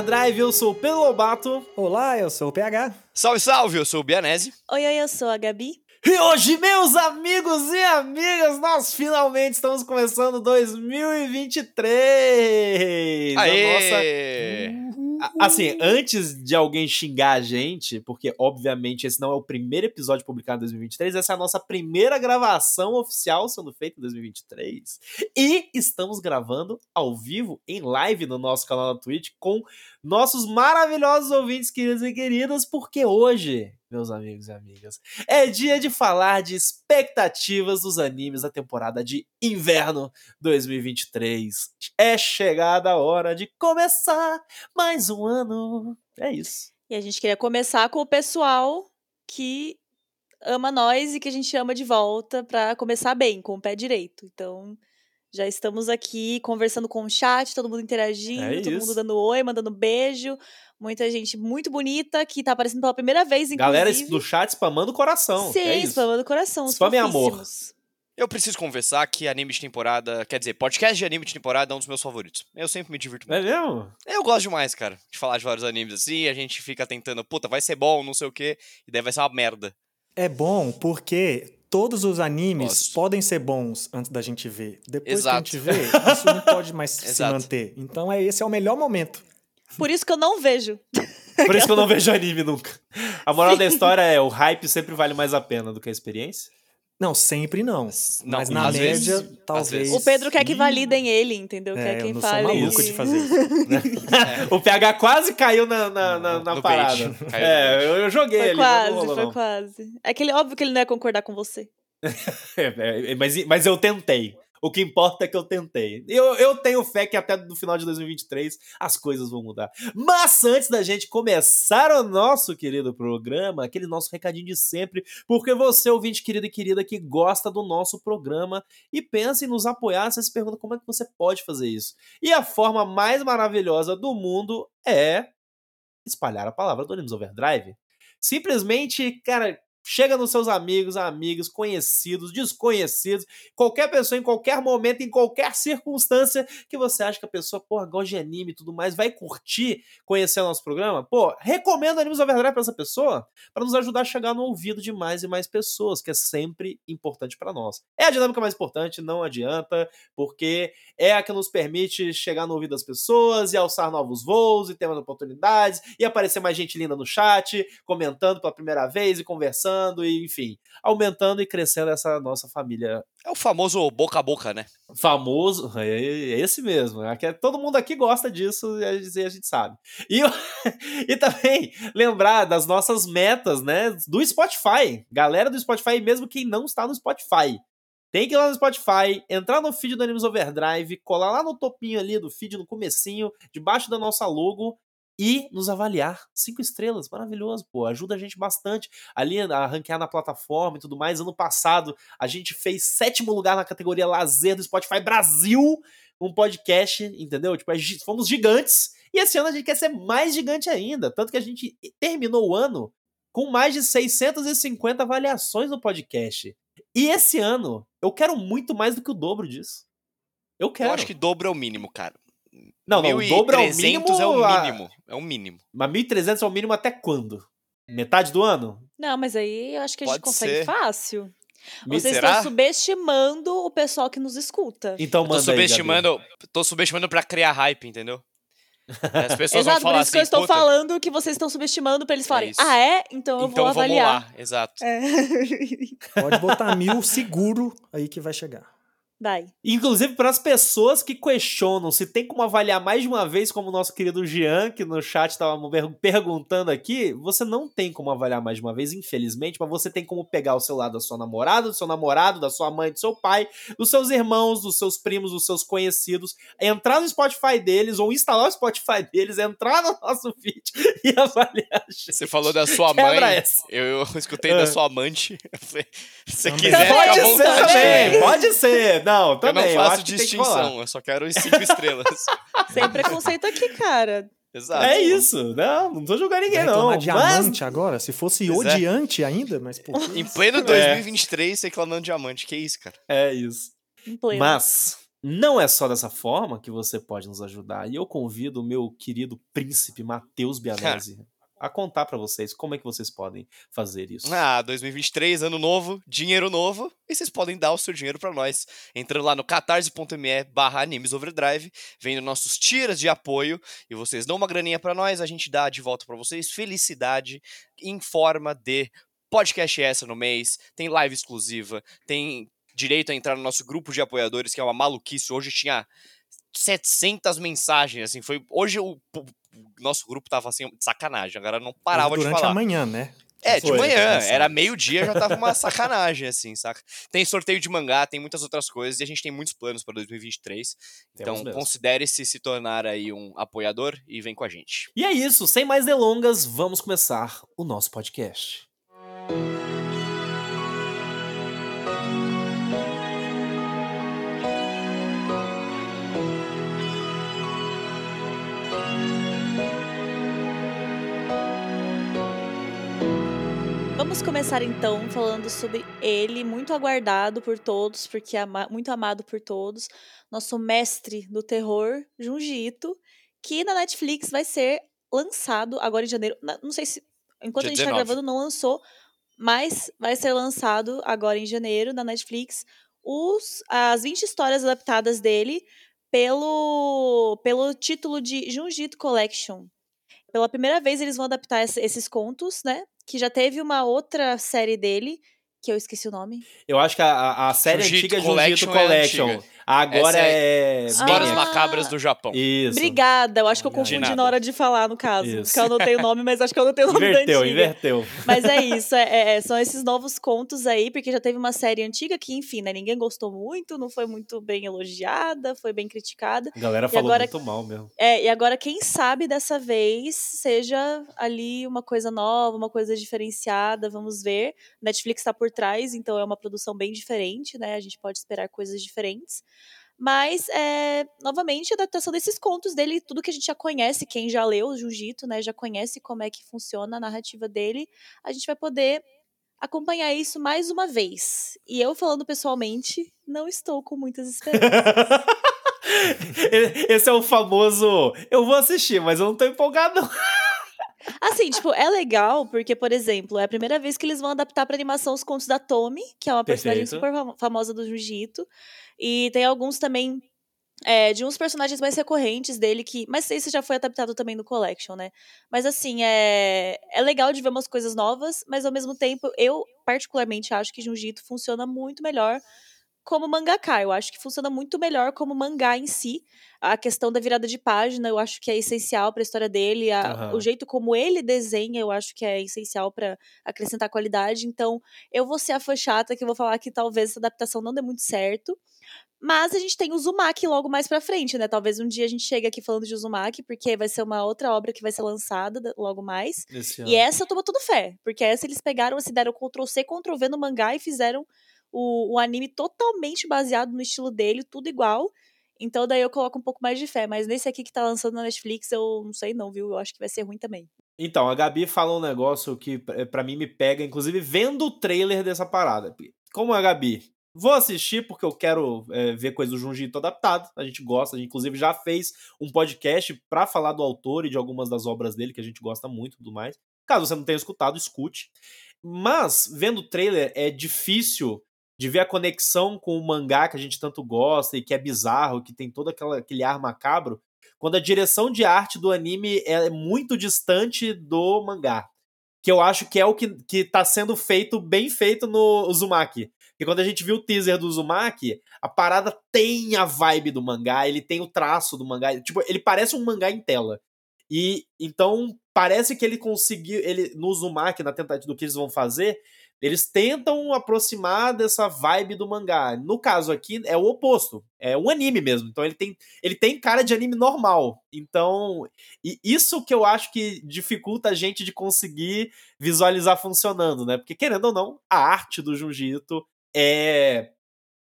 Overdrive, eu sou o Pedro Lobato. Olá, eu sou o PH. Salve, salve, eu sou o Bianese. Oi, oi, eu sou a Gabi. E hoje, meus amigos e amigas, nós finalmente estamos começando 2023! Aê! A nossa... Assim, antes de alguém xingar a gente, porque obviamente esse não é o primeiro episódio publicado em 2023, essa é a nossa primeira gravação oficial sendo feita em 2023. E estamos gravando ao vivo, em live no nosso canal na Twitch, com nossos maravilhosos ouvintes, queridos e queridas, porque hoje, meus amigos e amigas, é dia de falar de expectativas dos animes da temporada de inverno 2023. É chegada a hora de começar mais um ano. É isso. E a gente queria começar com o pessoal que ama nós e que a gente ama de volta para começar bem, com o pé direito. Então, já estamos aqui conversando com o chat, todo mundo interagindo, É todo mundo dando oi, mandando beijo. Muita gente muito bonita que tá aparecendo pela primeira vez, inclusive. Galera do chat spamando o coração. Sim, é isso. spamando o coração. Spam é amor. Eu preciso conversar que anime de temporada, quer dizer, podcast de anime de temporada é um dos meus favoritos. Eu sempre me divirto É muito. mesmo? Eu gosto demais, cara, de falar de vários animes assim, a gente fica tentando, puta, vai ser bom, não sei o quê, e daí vai ser uma merda. É bom porque todos os animes Gosto. podem ser bons antes da gente ver. Depois Exato. que a gente vê, isso não pode mais se manter. Então é esse é o melhor momento. Por isso que eu não vejo. Por isso que eu não vejo anime nunca. A moral da história é: o hype sempre vale mais a pena do que a experiência. Não, sempre não. Não, Mas na às média, vezes- às talvez. vezes. O Pedro quer que validem ele, entendeu? É, quer eu quem sou fale. maluco de fazer isso. O PH quase caiu na, na, na, na No parada. no É, eu, eu joguei Foi ali. quase, rolou, foi não. quase. É que ele, óbvio que ele não ia concordar com você. É, é, mas, mas eu tentei. O que importa é que eu tentei. Eu, eu tenho fé que até no final de 2023 as coisas vão mudar. Mas antes da gente começar o nosso querido programa, aquele nosso recadinho de sempre, porque você, ouvinte querido e querida, que gosta do nosso programa e pensa em nos apoiar, você se pergunta como é que você pode fazer isso. E a forma mais maravilhosa do mundo é espalhar a palavra do Animes Overdrive. Simplesmente, cara, chega nos seus amigos, amigas, conhecidos, desconhecidos, qualquer pessoa em qualquer momento, em qualquer circunstância que você acha que a pessoa, porra, gosta de anime e tudo mais, vai curtir conhecer o nosso programa, pô, recomenda Animes Overdrive pra essa pessoa, para nos ajudar a chegar no ouvido de mais e mais pessoas, que é sempre importante para nós. É a dinâmica mais importante, não adianta, porque é a que nos permite chegar no ouvido das pessoas e alçar novos voos e ter mais oportunidades e aparecer mais gente linda no chat, comentando pela primeira vez e conversando e, enfim, aumentando e crescendo essa nossa família É o famoso boca a boca, né? famoso, é é esse mesmo. é Todo mundo aqui gosta disso e a gente, a gente sabe. E, e também lembrar das nossas metas, né? Do Spotify. Galera do Spotify, mesmo quem não está no Spotify. Tem que ir lá no Spotify, entrar no feed do Animes Overdrive, colar lá no topinho ali do feed, no comecinho, debaixo da nossa logo e nos avaliar. Cinco estrelas, maravilhoso, pô. Ajuda a gente bastante ali a ranquear na plataforma e tudo mais. Ano passado a gente fez sétimo lugar na categoria lazer do Spotify Brasil, um podcast, entendeu? Tipo, gente- fomos gigantes. E esse ano a gente quer ser mais gigante ainda. Tanto que a gente terminou o ano com mais de 650 avaliações no podcast. E esse ano, eu quero muito mais do que o dobro disso. Eu quero. Eu acho que dobro é o mínimo, cara. Não, não, o dobro é o 1.300 mínimo. é o a- mínimo. É o mínimo. Mas 1.300 é o mínimo até quando? Metade do ano? Não, mas aí eu acho que a gente Pode consegue ser. fácil. Me- Vocês Será? estão subestimando o pessoal que nos escuta. Então Eu tô manda aí, subestimando, tô subestimando pra criar hype, entendeu? As pessoas Exato, vão falar por isso assim, que eu estou "Puta, falando que vocês estão subestimando pra eles falarem, isso. ah, é? Então eu então vou vamos avaliar. lá, exato. É. Pode botar mil seguro aí que vai chegar. Vai. Inclusive para as pessoas que questionam se tem como avaliar mais de uma vez, como o nosso querido Jean, que no chat estava perguntando aqui, você não tem como avaliar mais de uma vez, infelizmente, mas você tem como pegar o celular da sua namorada, do seu namorado, da sua mãe, do seu pai, dos seus irmãos, dos seus primos, dos seus conhecidos, entrar no Spotify deles ou instalar o Spotify deles, entrar no nosso feed e avaliar. a gente. Você falou da sua Quebra mãe, essa. eu, eu escutei Ah. da sua amante. Se quiser, Pode ser também, pode ser. Não, Eu também. não acho faço que tem que rolar. distinção, eu só quero os cinco estrelas. Sem preconceito aqui, cara. Exato. É isso. Não, não tô julgando ninguém, não. Mas diamante agora? Se fosse Pois é. odiante ainda, mas por Em pleno 2023, reclamando diamante. Que isso, cara? é isso. Em pleno. Mas, não é só dessa forma que você pode nos ajudar. E eu convido o meu querido príncipe Matheus Bianese a contar pra vocês como é que vocês podem fazer isso. Ah, 2023, ano novo, dinheiro novo, e vocês podem dar o seu dinheiro pra nós, entrando lá no catarse.me barra animes overdrive, vendo nossos tiras de apoio, e vocês dão uma graninha pra nós, a gente dá de volta pra vocês. Felicidade em forma de podcast extra no mês, tem live exclusiva, tem direito a entrar no nosso grupo de apoiadores, que é uma maluquice, hoje tinha 700 mensagens, assim, foi, hoje o, o nosso grupo tava assim, de sacanagem, agora não parava de Durante falar. a manhã, né? É, de Foi, manhã, era meio-dia, já tava uma sacanagem, assim, saca? Tem sorteio de mangá, tem muitas outras coisas, e a gente tem muitos planos para 2023. Então, mesmo. considere-se se tornar aí um apoiador e vem com a gente. E é isso, sem mais delongas, vamos começar o nosso podcast. Vamos começar então falando sobre ele, muito aguardado por todos, porque ama muito amado por todos, nosso mestre do terror, Junji Ito, que na Netflix vai ser lançado agora em janeiro. Não sei se enquanto Dia a gente tá 19. gravando não lançou, mas vai ser lançado agora em janeiro na Netflix os as 20 histórias adaptadas dele pelo pelo título de Junji Ito Collection. Pela primeira vez eles vão adaptar esse- esses contos, né? Que já teve uma outra série dele, que eu esqueci o nome. Eu acho que a, a- série antiga é Jiu-Jitsu Collection é Collection. Agora Essa é. Histórias Ah. macabras do Japão. Isso. Obrigada, eu acho que eu confundi na hora de falar, no caso. Isso. Porque eu anotei o nome, mas acho que eu anotei o nome Inverteu, da antiga. inverteu. Mas é isso, é- é- são esses novos contos aí, porque já teve uma série antiga que, enfim, né, ninguém gostou muito, não foi muito bem elogiada, foi bem criticada. A galera E falou agora- muito mal mesmo. É, e agora, quem sabe dessa vez seja ali uma coisa nova, uma coisa diferenciada, vamos ver. Netflix está por trás, então é uma produção bem diferente, né? A gente pode esperar coisas diferentes. Mas, é, novamente, a adaptação desses contos dele, tudo que a gente já conhece, quem já leu o Jiu-Jitsu, né? Já conhece como é que funciona a narrativa dele, a gente vai poder acompanhar isso mais uma vez. E eu, falando pessoalmente, não estou com muitas esperanças. Esse é o famoso. Eu vou assistir, mas eu não tô empolgado, não. Assim, tipo, é legal porque, por exemplo, é a primeira vez que eles vão adaptar pra animação os contos da Tommy, que é uma personagem Perfeito. super fam- famosa do Jiu-Jitsu. E tem alguns também é, de uns personagens mais recorrentes dele que. Mas esse já foi adaptado também no Collection, né? Mas assim, é, é legal de ver umas coisas novas, mas ao mesmo tempo, eu particularmente acho que Jiu-Jitsu funciona muito melhor como mangaka. Eu acho que funciona muito melhor como mangá em si. A questão da virada de página, eu acho que é essencial para a história dele. a- Aham. O jeito como ele desenha, eu acho que é essencial para acrescentar qualidade. Então, eu vou ser a fã chata que vou falar que talvez essa adaptação não dê muito certo. Mas a gente tem o Uzumaki logo mais pra frente, né? Talvez um dia a gente chegue aqui falando de Uzumaki, porque vai ser uma outra obra que vai ser lançada da- logo mais. E essa eu tô botando fé, porque essa eles pegaram, assim, deram Ctrl-C, Ctrl-V no mangá e fizeram o, o anime totalmente baseado no estilo dele, tudo igual. Então daí eu coloco um pouco mais de fé, mas nesse aqui que tá lançando na Netflix, eu não sei não, viu? Eu acho que vai ser ruim também. Então, a Gabi falou um negócio que pra pra mim me pega, inclusive vendo o trailer dessa parada. Como é a Gabi? Vou assistir porque eu quero é, ver coisa do Junjito adaptado. A gente gosta, a gente inclusive já fez um podcast pra falar do autor e de algumas das obras dele que a gente gosta muito e tudo mais. Caso você não tenha escutado, escute. Mas, vendo o trailer, é difícil de ver a conexão com o mangá que a gente tanto gosta e que é bizarro, que tem todo aquela, aquele ar macabro, quando a direção de arte do anime é muito distante do mangá. Que eu acho que é o que, que tá sendo feito, bem feito no Uzumaki. Porque quando a gente viu o teaser do Uzumaki, a parada tem a vibe do mangá, ele tem o traço do mangá. Tipo, ele parece um mangá em tela. E então parece que ele conseguiu. Ele, no Uzumaki, na tentativa do que eles vão fazer, eles tentam aproximar dessa vibe do mangá. No caso aqui, é o oposto. É um anime mesmo. Então ele tem, ele tem cara de anime normal. Então, e isso que eu acho que dificulta a gente de conseguir visualizar funcionando, né? Porque, querendo ou não, a arte do Jiu-Jitsu é.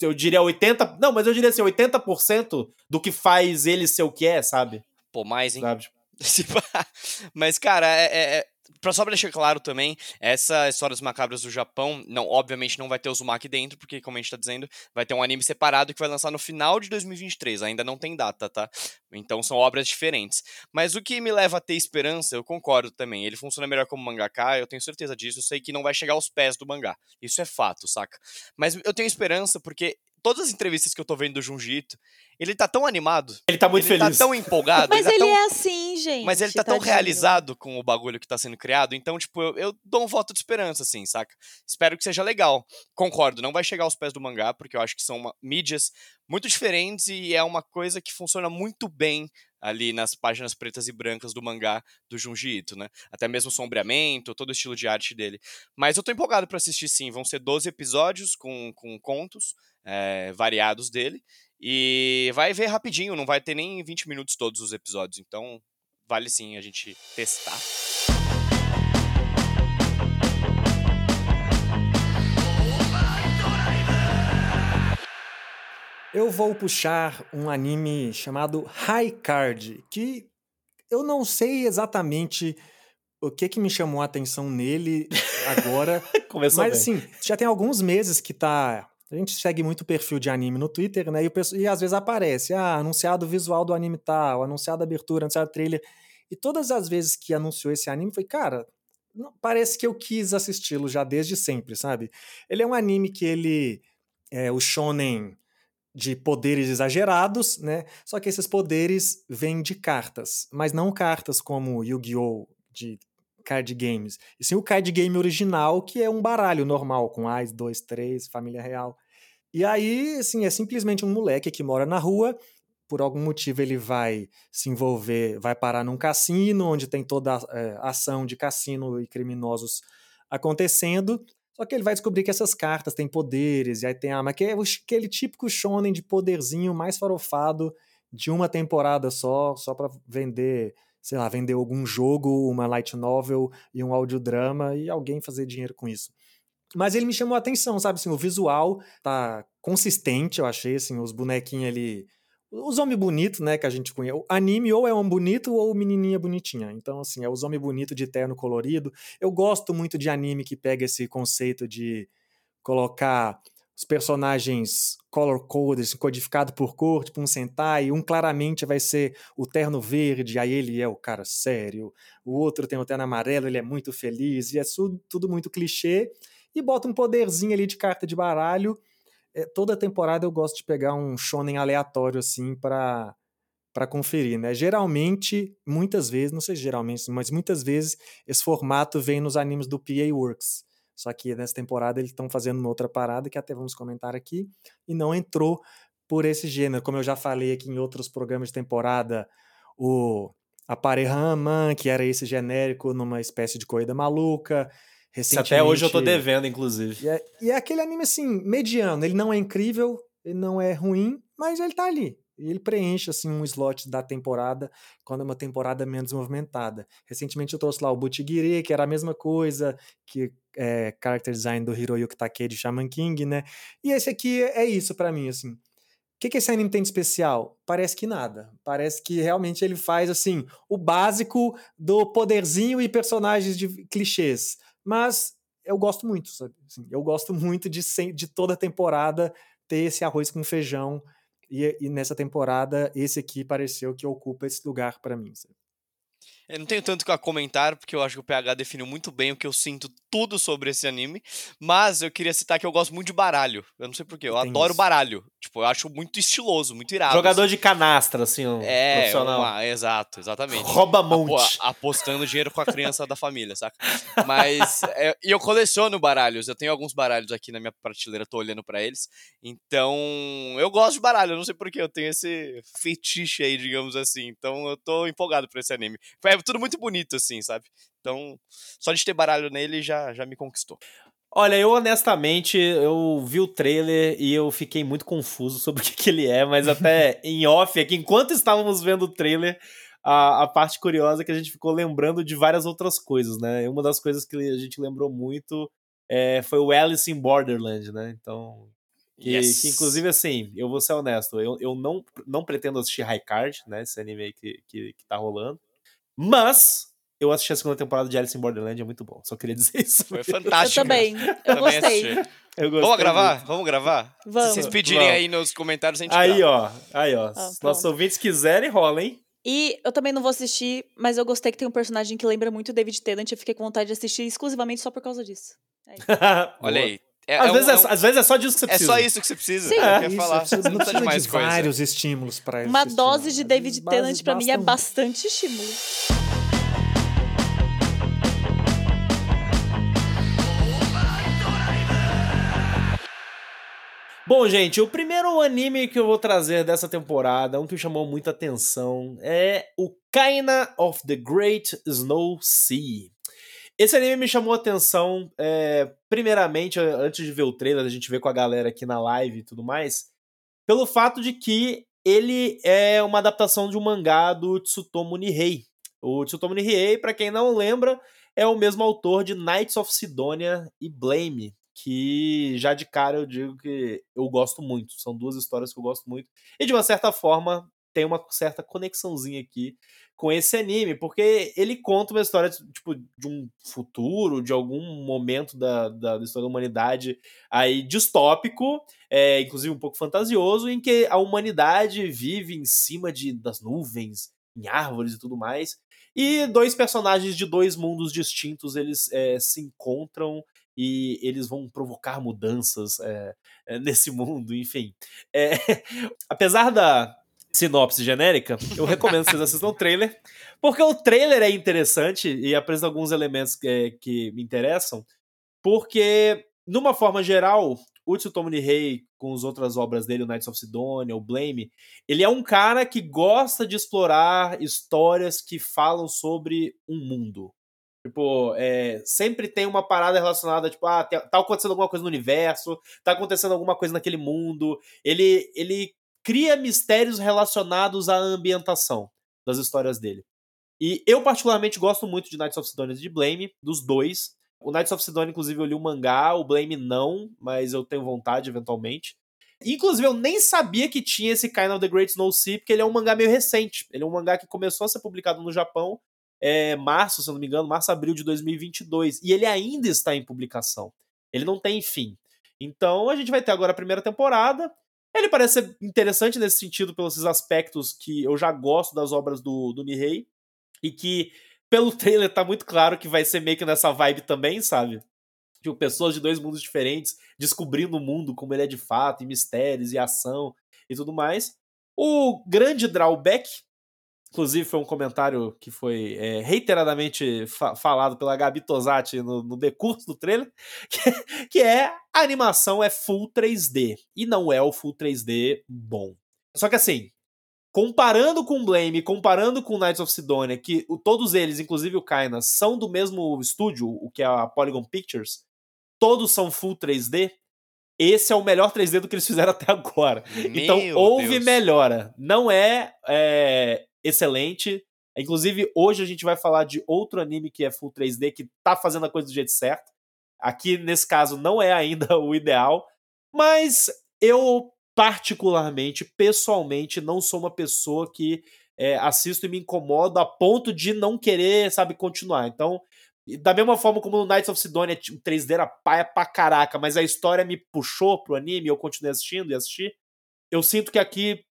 Eu diria 80%. Não, mas eu diria assim, 80% do que faz ele ser o que é, sabe? Pô, mais, hein? sabe? Mas, cara, é, é- é- pra, só pra deixar claro também, essa Histórias Macabras do Japão, não, obviamente não vai ter o Uzumaki dentro, porque, como a gente tá dizendo, vai ter um anime separado que vai lançar no final de 2023, ainda não tem data, tá? Então são obras diferentes. Mas o que me leva a ter esperança, eu concordo também, ele funciona melhor como mangaka, eu tenho certeza disso, eu sei que não vai chegar aos pés do mangá, isso é fato, saca? Mas eu tenho esperança porque todas as entrevistas que eu tô vendo do Junji ele tá tão animado. Ele tá muito ele feliz. tá tão empolgado. Mas ele, ele tá tão... é assim, gente. Mas ele tá tão realizado com o bagulho que tá sendo criado, então, tipo, eu, eu dou um voto de esperança, assim, saca? Espero que seja legal. Concordo, não vai chegar aos pés do mangá, porque eu acho que são uma, mídias muito diferentes e é uma coisa que funciona muito bem ali nas páginas pretas e brancas do mangá do Junji Ito, né? Até mesmo o sombreamento, todo o estilo de arte dele. Mas eu tô empolgado para assistir sim, vão ser 12 episódios com, com contos é, variados dele. E vai ver rapidinho, não vai ter nem 20 minutos todos os episódios, então vale sim a gente testar. Eu vou puxar um anime chamado High Card, que eu não sei exatamente o que que me chamou a atenção nele agora, Começou mas bem. assim, já tem alguns meses que tá a gente segue muito perfil de anime no Twitter, né? E, o pessoal- e às vezes aparece, ah, anunciado o visual do anime tal, anunciado a abertura, anunciado o trailer. E todas as vezes que anunciou esse anime, foi, cara, não- parece que eu quis assisti-lo já desde sempre, sabe? Ele é um anime que ele é o shonen de poderes exagerados, né? Só que esses poderes vêm de cartas, mas não cartas como Yu-Gi-Oh! de card games. E sim o card game original, que é um baralho normal, com Ais, dois, três, família real. E aí, assim, é simplesmente um moleque que mora na rua, por algum motivo ele vai se envolver, vai parar num cassino, onde tem toda a é, ação de cassino e criminosos acontecendo. Só que ele vai descobrir que essas cartas têm poderes, e aí tem a mas que é aquele típico shonen de poderzinho mais farofado de uma temporada só, só para vender, sei lá, vender algum jogo, uma light novel e um audiodrama e alguém fazer dinheiro com isso. Mas ele me chamou a atenção, sabe? Assim, o visual tá consistente, eu achei, assim, os bonequinhos ali. Os homens bonitos, né, que a gente conhece. O anime ou é um bonito ou menininha bonitinha. Então, assim, é os homens bonitos de terno colorido. Eu gosto muito de anime que pega esse conceito de colocar os personagens color coded, assim, codificado por cor, tipo um Sentai. Um claramente vai ser o terno verde, aí ele é o cara sério. O outro tem o terno amarelo, ele é muito feliz. E é tudo, tudo muito clichê. E bota um poderzinho ali de carta de baralho. É, toda temporada eu gosto de pegar um shonen aleatório, assim, para para conferir, né? Geralmente, muitas vezes, não sei se geralmente, mas muitas vezes esse formato vem nos animes do PA Works. Só que nessa temporada eles estão fazendo uma outra parada que até vamos comentar aqui e não entrou por esse gênero. Como eu já falei aqui em outros programas de temporada, o Aparehaman, que era esse genérico numa espécie de corrida maluca. Isso até hoje eu tô Recentemente- devendo, inclusive. e é, e é aquele anime assim, mediano. Ele não é incrível, ele não é ruim, mas ele tá ali. Ele preenche assim um slot da temporada quando é uma temporada menos movimentada. Recentemente eu trouxe lá o Butigiri, que era a mesma coisa que é, character design do Hiroyuki Takei de Shaman King, né? E esse aqui é isso pra mim, assim. O que, que esse anime tem de especial? Parece que nada. Parece que realmente ele faz assim o básico do poderzinho e personagens de clichês. Mas eu gosto muito, sabe? Assim, eu gosto muito de, de toda temporada ter esse arroz com feijão. E, e nessa temporada, esse aqui pareceu que ocupa esse lugar pra mim. sabe? Eu não tenho tanto a comentar, porque eu acho que o PH definiu muito bem o que eu sinto tudo sobre esse anime. Mas eu queria citar que eu gosto muito de baralho. Eu não sei porquê, eu Tem adoro isso. baralho. Tipo, eu acho muito estiloso, muito irado. Jogador assim. de canastra, assim, um É, profissional. uma- exato, exatamente. Rouba Apo- monte. apostando dinheiro com a criança da família, saca? Mas. é, e eu coleciono baralhos. Eu tenho alguns baralhos aqui na minha prateleira, tô olhando pra eles. Então. Eu gosto de baralho, eu não sei porquê. Eu tenho esse fetiche aí, digamos assim. Então eu tô empolgado por esse anime. É tudo muito bonito, assim, sabe? Então, só de ter baralho nele já, já me conquistou. Olha, eu honestamente, eu vi o trailer e eu fiquei muito confuso sobre o que, que ele é, mas até em off aqui, enquanto estávamos vendo o trailer, a, a parte curiosa é que a gente ficou lembrando de várias outras coisas, né? E uma das coisas que a gente lembrou muito é, foi o Alice in Borderland, né? Então, que, Yes. que, inclusive, assim, eu vou ser honesto, eu, eu não, não pretendo assistir High Card, né? Esse anime que, que, que tá rolando. Mas eu assisti a segunda temporada de Alice in Borderland, é muito bom. Só queria dizer isso. Foi Eu fantástico. também. Eu Também gostei. assisti. Eu gostei Vamos gravar? muito. Vamos gravar? Vamos. Se vocês pedirem Vamos. aí nos comentários, a gente Aí, grava. ó. Aí, ó. Ah, Se nossos ouvintes quiserem, rola, hein? E eu também não vou assistir, mas eu gostei que tem um personagem que lembra muito o David Tennant. Eu fiquei com vontade de assistir exclusivamente só por causa disso. Olha aí. É, Às, é um- vezes é é, um- só- às vezes é só disso que você é precisa. só isso que você precisa. Sim. É, ia Isso, falar. precisa- Não não precisa de mais de coisa. vários estímulos para Uma assistir, dose né? de David Tennant pra mim é basta um- bastante estímulo. Bom, gente, o primeiro anime que eu vou trazer dessa temporada, um que chamou muita atenção, é o Kaina of the Great Snow Sea. Esse anime me chamou a atenção, é, primeiramente, antes de ver o trailer, a gente vê com a galera aqui na live e tudo mais, pelo fato de que ele é uma adaptação de um mangá do Tsutomu Nihei. O Tsutomu Nihei, pra quem não lembra, é o mesmo autor de Knights of Sidonia e Blame, que já de cara eu digo que eu gosto muito. São duas histórias que eu gosto muito. E de uma certa forma tem uma certa conexãozinha aqui com esse anime, porque ele conta uma história tipo de um futuro, de algum momento da, da, da história da humanidade aí distópico, é, inclusive um pouco fantasioso, em que a humanidade vive em cima de, das nuvens, em árvores e tudo mais. E dois personagens de dois mundos distintos eles é, se encontram e eles vão provocar mudanças é, é, nesse mundo, enfim. É, apesar da sinopse genérica, eu recomendo que vocês assistam o trailer, porque o trailer é interessante e apresenta alguns elementos que, que me interessam, porque, numa forma geral, o Tsutomu Nihei, com as outras obras dele, o Knights of Sidonia, o Blame, ele é um cara que gosta de explorar histórias que falam sobre um mundo. Tipo, é, sempre tem uma parada relacionada, tipo, ah, tá acontecendo alguma coisa no universo, tá acontecendo alguma coisa naquele mundo. Ele, ele cria mistérios relacionados à ambientação das histórias dele. E eu, particularmente, gosto muito de Knights of Sidonia e de Blame, dos dois. O Knights of Sidonia, inclusive, eu li o mangá, o Blame não, mas eu tenho vontade, eventualmente. Inclusive, eu nem sabia que tinha esse Kind of the Great Snow Sea, porque ele é um mangá meio recente. Ele é um mangá que começou a ser publicado no Japão é, março, se eu não me engano, março, abril de 2022. E ele ainda está em publicação. Ele não tem fim. Então a gente vai ter agora a primeira temporada. Ele parece ser interessante nesse sentido, pelos aspectos que eu já gosto das obras do, do Nihei. E que, pelo trailer, tá muito claro que vai ser meio que nessa vibe também, sabe? Tipo, pessoas de dois mundos diferentes descobrindo o mundo como ele é de fato, e mistérios, e ação e tudo mais. O grande drawback Inclusive, foi um comentário que foi é, reiteradamente fa falado pela Gabi Tosati no, no decurso do trailer, que, que, é a animação é full 3D. E não é o full 3D bom. Só que assim, comparando com Blame, comparando com Knights of Sidonia, que o, todos eles, inclusive o Kaina, são do mesmo estúdio, o que é a Polygon Pictures, todos são full 3D, esse é o melhor 3D do que eles fizeram até agora. Meu então houve Deus. melhora. Não é, é, excelente. Inclusive, hoje a gente vai falar de outro anime que é full 3D, que tá fazendo a coisa do jeito certo. Aqui, nesse caso, não é ainda o ideal. Mas eu, particularmente, pessoalmente, não sou uma pessoa que é, assisto e me incomodo a ponto de não querer, sabe, continuar. Então, da mesma forma como no Knights of Sidonia, o 3D era paia pra caraca, mas a história me puxou pro anime, eu continuei assistindo e assisti. Eu sinto que aqui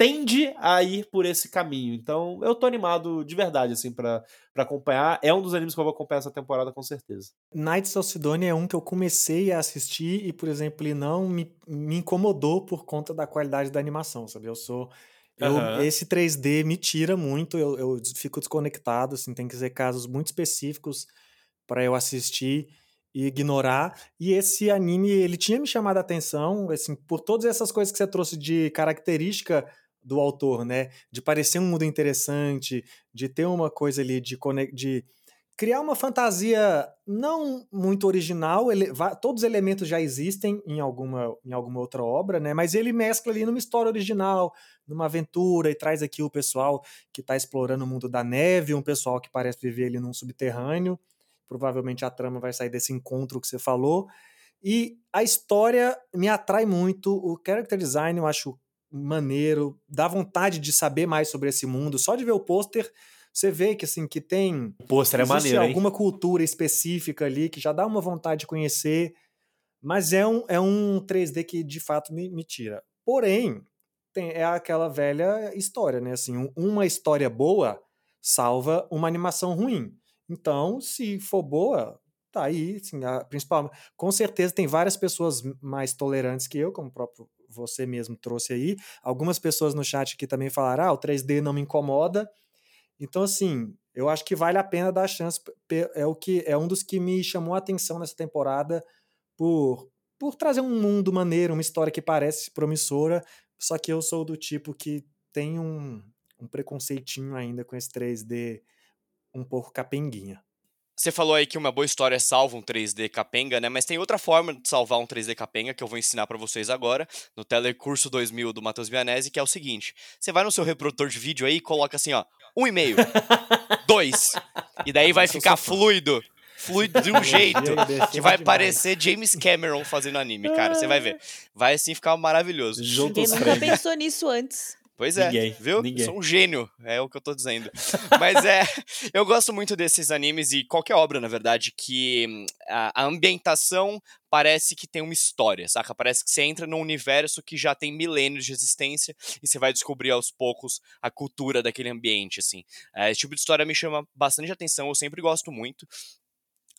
tende a ir por esse caminho. Então, eu tô animado de verdade, assim, para acompanhar. É um dos animes que eu vou acompanhar essa temporada, com certeza. Knights of Sidonia é um que eu comecei a assistir e, por exemplo, ele não me, me incomodou por conta da qualidade da animação, sabe? Eu sou... Eu, Aham. Esse 3D me tira muito, eu, eu fico desconectado, assim, tem que ser casos muito específicos para eu assistir e ignorar. E esse anime, ele tinha me chamado a atenção, assim, por todas essas coisas que você trouxe de característica do autor, né? De parecer um mundo interessante, de ter uma coisa ali de, de criar uma fantasia não muito original, ele, todos os elementos já existem em alguma, em alguma outra obra, né? Mas ele mescla ali numa história original, numa aventura e traz aqui o pessoal que está explorando o mundo da neve, um pessoal que parece viver ali num subterrâneo. Provavelmente a trama vai sair desse encontro que você falou. E a história me atrai muito, o character design eu acho maneiro, dá vontade de saber mais sobre esse mundo. Só de ver o pôster, você vê que assim que tem O pôster é maneiro, hein? alguma cultura específica ali que já dá uma vontade de conhecer, mas é um, é um 3D que de fato me, me tira. Porém, tem, é aquela velha história, né? Assim, um- uma história boa salva uma animação ruim. Então, se for boa, tá aí, assim, a, principal, com certeza tem várias pessoas mais tolerantes que eu, como o próprio você mesmo trouxe aí. Algumas pessoas no chat aqui também falaram: ah, o 3D não me incomoda. Então, assim, eu acho que vale a pena dar a chance. É, o que, é um dos que me chamou a atenção nessa temporada por, por trazer um mundo maneiro, uma história que parece promissora. Só que eu sou do tipo que tem um, um preconceitinho ainda com esse 3D um pouco capenguinha. Você falou aí que uma boa história salva um 3D capenga, né? Mas tem outra forma de salvar um 3D capenga que eu vou ensinar pra vocês agora, no Telecurso 2000 do Matheus Vianese, que é o seguinte: você vai no seu reprodutor de vídeo aí e coloca assim, ó, 1,5, 2. E daí vai ficar fluido. Fluido de um jeito. Que vai parecer James Cameron fazendo anime, cara. Você vai ver. Vai assim ficar maravilhoso. Ninguém nunca pensou nisso antes. Pois é, Ninguém, viu? ninguém. Sou um gênio, é o que eu tô dizendo. Mas é, eu gosto muito desses animes e qualquer obra, na verdade, que a, a ambientação parece que tem uma história, saca? Parece que você entra num universo que já tem milênios de existência e você vai descobrir aos poucos a cultura daquele ambiente, assim. É, esse tipo de história me chama bastante atenção, eu sempre gosto muito.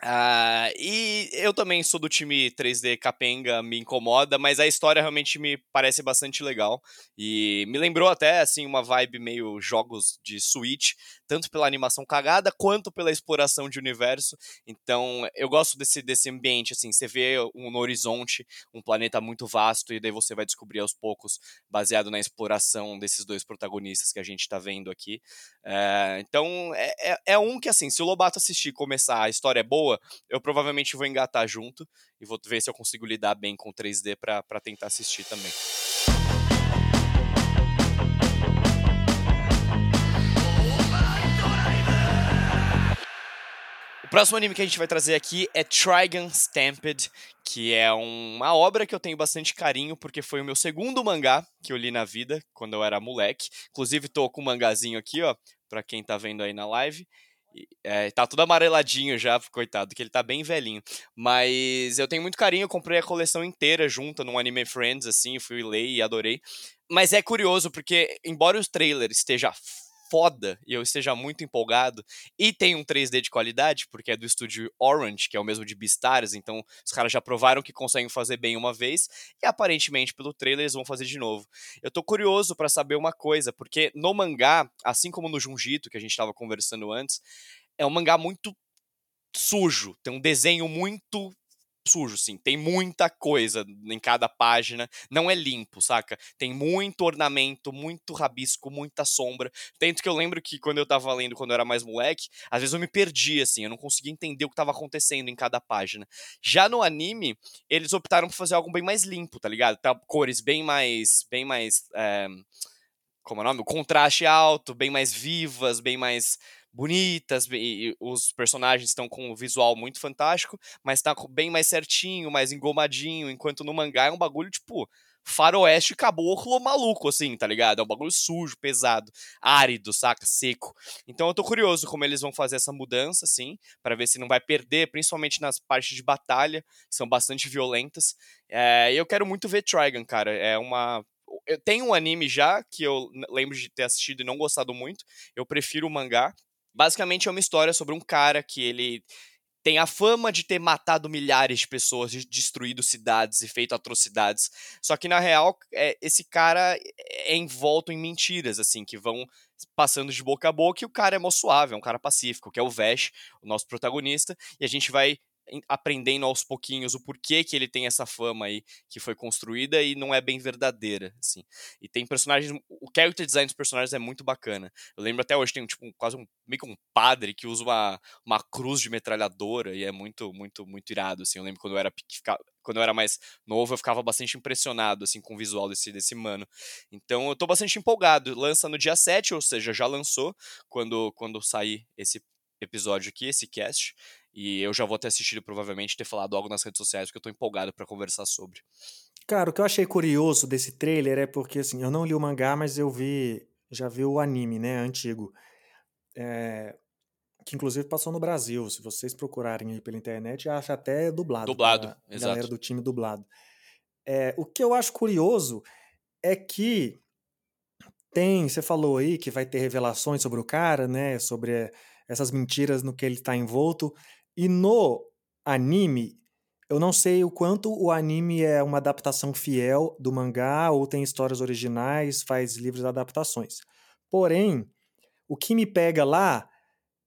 Ah, e eu também sou do time 3D capenga, me incomoda, mas a história realmente me parece bastante legal. E me lembrou até, assim, uma vibe meio jogos de Switch, tanto pela animação cagada, quanto pela exploração de universo. Então, eu gosto desse, desse ambiente, assim, você vê um, no horizonte um planeta muito vasto, e daí você vai descobrir aos poucos, baseado na exploração desses dois protagonistas que a gente tá vendo aqui. É, então, é, é, é um que, assim, se o Lobato assistir e começar, a história é boa, eu provavelmente vou engatar junto e vou ver se eu consigo lidar bem com 3D pra, pra tentar assistir também. Próximo anime que a gente vai trazer aqui é Trigun Stamped, que é uma obra que eu tenho bastante carinho, porque foi o meu segundo mangá que eu li na vida, quando eu era moleque. Inclusive, tô com um mangazinho aqui, ó, pra quem tá vendo aí na live. É, tá tudo amareladinho já, coitado, que ele tá bem velhinho. Mas eu tenho muito carinho, eu comprei a coleção inteira junto num Anime Friends, assim, fui ler e adorei. Mas é curioso, porque embora o trailer esteja foda e eu esteja muito empolgado, e tem um 3D de qualidade, porque é do estúdio Orange, que é o mesmo de Beastars, então os caras já provaram que conseguem fazer bem uma vez, e aparentemente pelo trailer eles vão fazer de novo. Eu tô curioso pra saber uma coisa, porque no mangá, assim como no Junjito, que a gente tava conversando antes, é um mangá muito sujo, tem um desenho muito sujo, sim. Tem muita coisa em cada página, não é limpo, saca? Tem muito ornamento, muito rabisco, muita sombra. Tanto que eu lembro que quando eu tava lendo, quando eu era mais moleque, às vezes eu me perdia, assim, eu não conseguia entender o que tava acontecendo em cada página. Já no anime, eles optaram por fazer algo bem mais limpo, tá ligado? Tá, cores bem mais, bem mais, é, como é o nome? O contraste alto, bem mais vivas, bem mais bonitas, e os personagens estão com um visual muito fantástico, mas tá bem mais certinho, mais engomadinho, enquanto no mangá é um bagulho, tipo, faroeste caboclo maluco, assim, tá ligado? É um bagulho sujo, pesado, árido, saca? Seco. Então eu tô curioso como eles vão fazer essa mudança, assim, para ver se não vai perder, principalmente nas partes de batalha, que são bastante violentas. É, eu quero muito ver Trigun, cara. É uma eu tenho um anime já que eu lembro de ter assistido e não gostado muito. Eu prefiro o mangá. Basicamente é uma história sobre um cara que ele tem a fama de ter matado milhares de pessoas, de destruído cidades e feito atrocidades. Só que na real, é, esse cara é envolto em mentiras, assim, que vão passando de boca a boca e o cara é mó suave, é um cara pacífico, que é o Vesh, o nosso protagonista, e a gente vai aprendendo aos pouquinhos o porquê que ele tem essa fama aí que foi construída e não é bem verdadeira, assim. E tem personagens, o character design dos personagens é muito bacana. Eu lembro até hoje tem tipo quase um meio que um padre que usa uma, uma cruz de metralhadora e é muito muito muito irado, assim. Eu lembro quando eu era quando eu era mais novo, eu ficava bastante impressionado assim com o visual desse desse mano. Então eu tô bastante empolgado. Lança no dia 7, ou seja, já lançou quando quando sair esse episódio aqui, esse cast. E eu já vou ter assistido, provavelmente, ter falado algo nas redes sociais, porque eu tô empolgado para conversar sobre. Cara, o que eu achei curioso desse trailer é porque, assim, eu não li o mangá, mas eu vi, já vi o anime, né, antigo. é, que inclusive passou no Brasil. Se vocês procurarem aí pela internet, acha até dublado. Dublado, a exato. galera do time dublado. É, o que eu acho curioso é que tem, você falou aí que vai ter revelações sobre o cara, né? Sobre essas mentiras no que ele está envolto. E no anime, eu não sei o quanto o anime é uma adaptação fiel do mangá ou tem histórias originais, faz livros de adaptações. Porém, o que me pega lá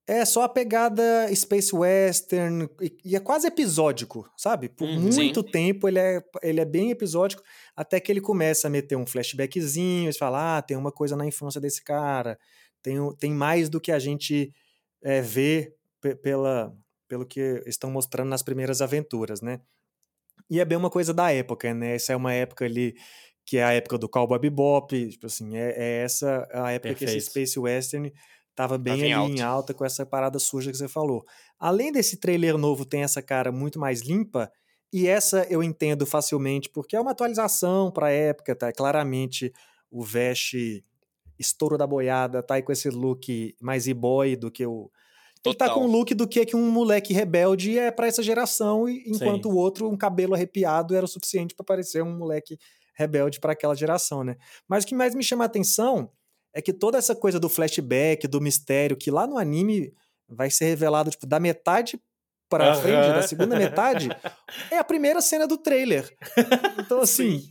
é só a pegada Space Western e, é quase episódico, sabe? Por Uhum. muito Sim. tempo ele é, ele é bem episódico, até que ele começa a meter um flashbackzinho, e fala, ah, tem uma coisa na infância desse cara, tem, tem mais do que a gente é, vê pe- pela, pelo que estão mostrando nas primeiras aventuras, né? E é bem uma coisa da época, né? Essa é uma época ali que é a época do Cowboy Bebop, tipo assim, é, é essa a época que esse Perfeito. Space Western tava bem Tava em ali em alta. alta com essa parada suja que você falou. Além desse trailer novo tem essa cara muito mais limpa, e essa eu entendo facilmente, porque é uma atualização pra época, tá? Claramente o Vesh estouro da boiada, tá aí com esse look mais e-boy do que o ele tá Total. com um look do que que um moleque rebelde é pra essa geração, e- enquanto o outro, um cabelo arrepiado, era o suficiente pra parecer um moleque rebelde pra aquela geração, né? Mas o que mais me chama a atenção é que toda essa coisa do flashback, do mistério, que lá no anime vai ser revelado tipo, da metade pra Aham. frente, da segunda metade, é a primeira cena do trailer. Então, assim,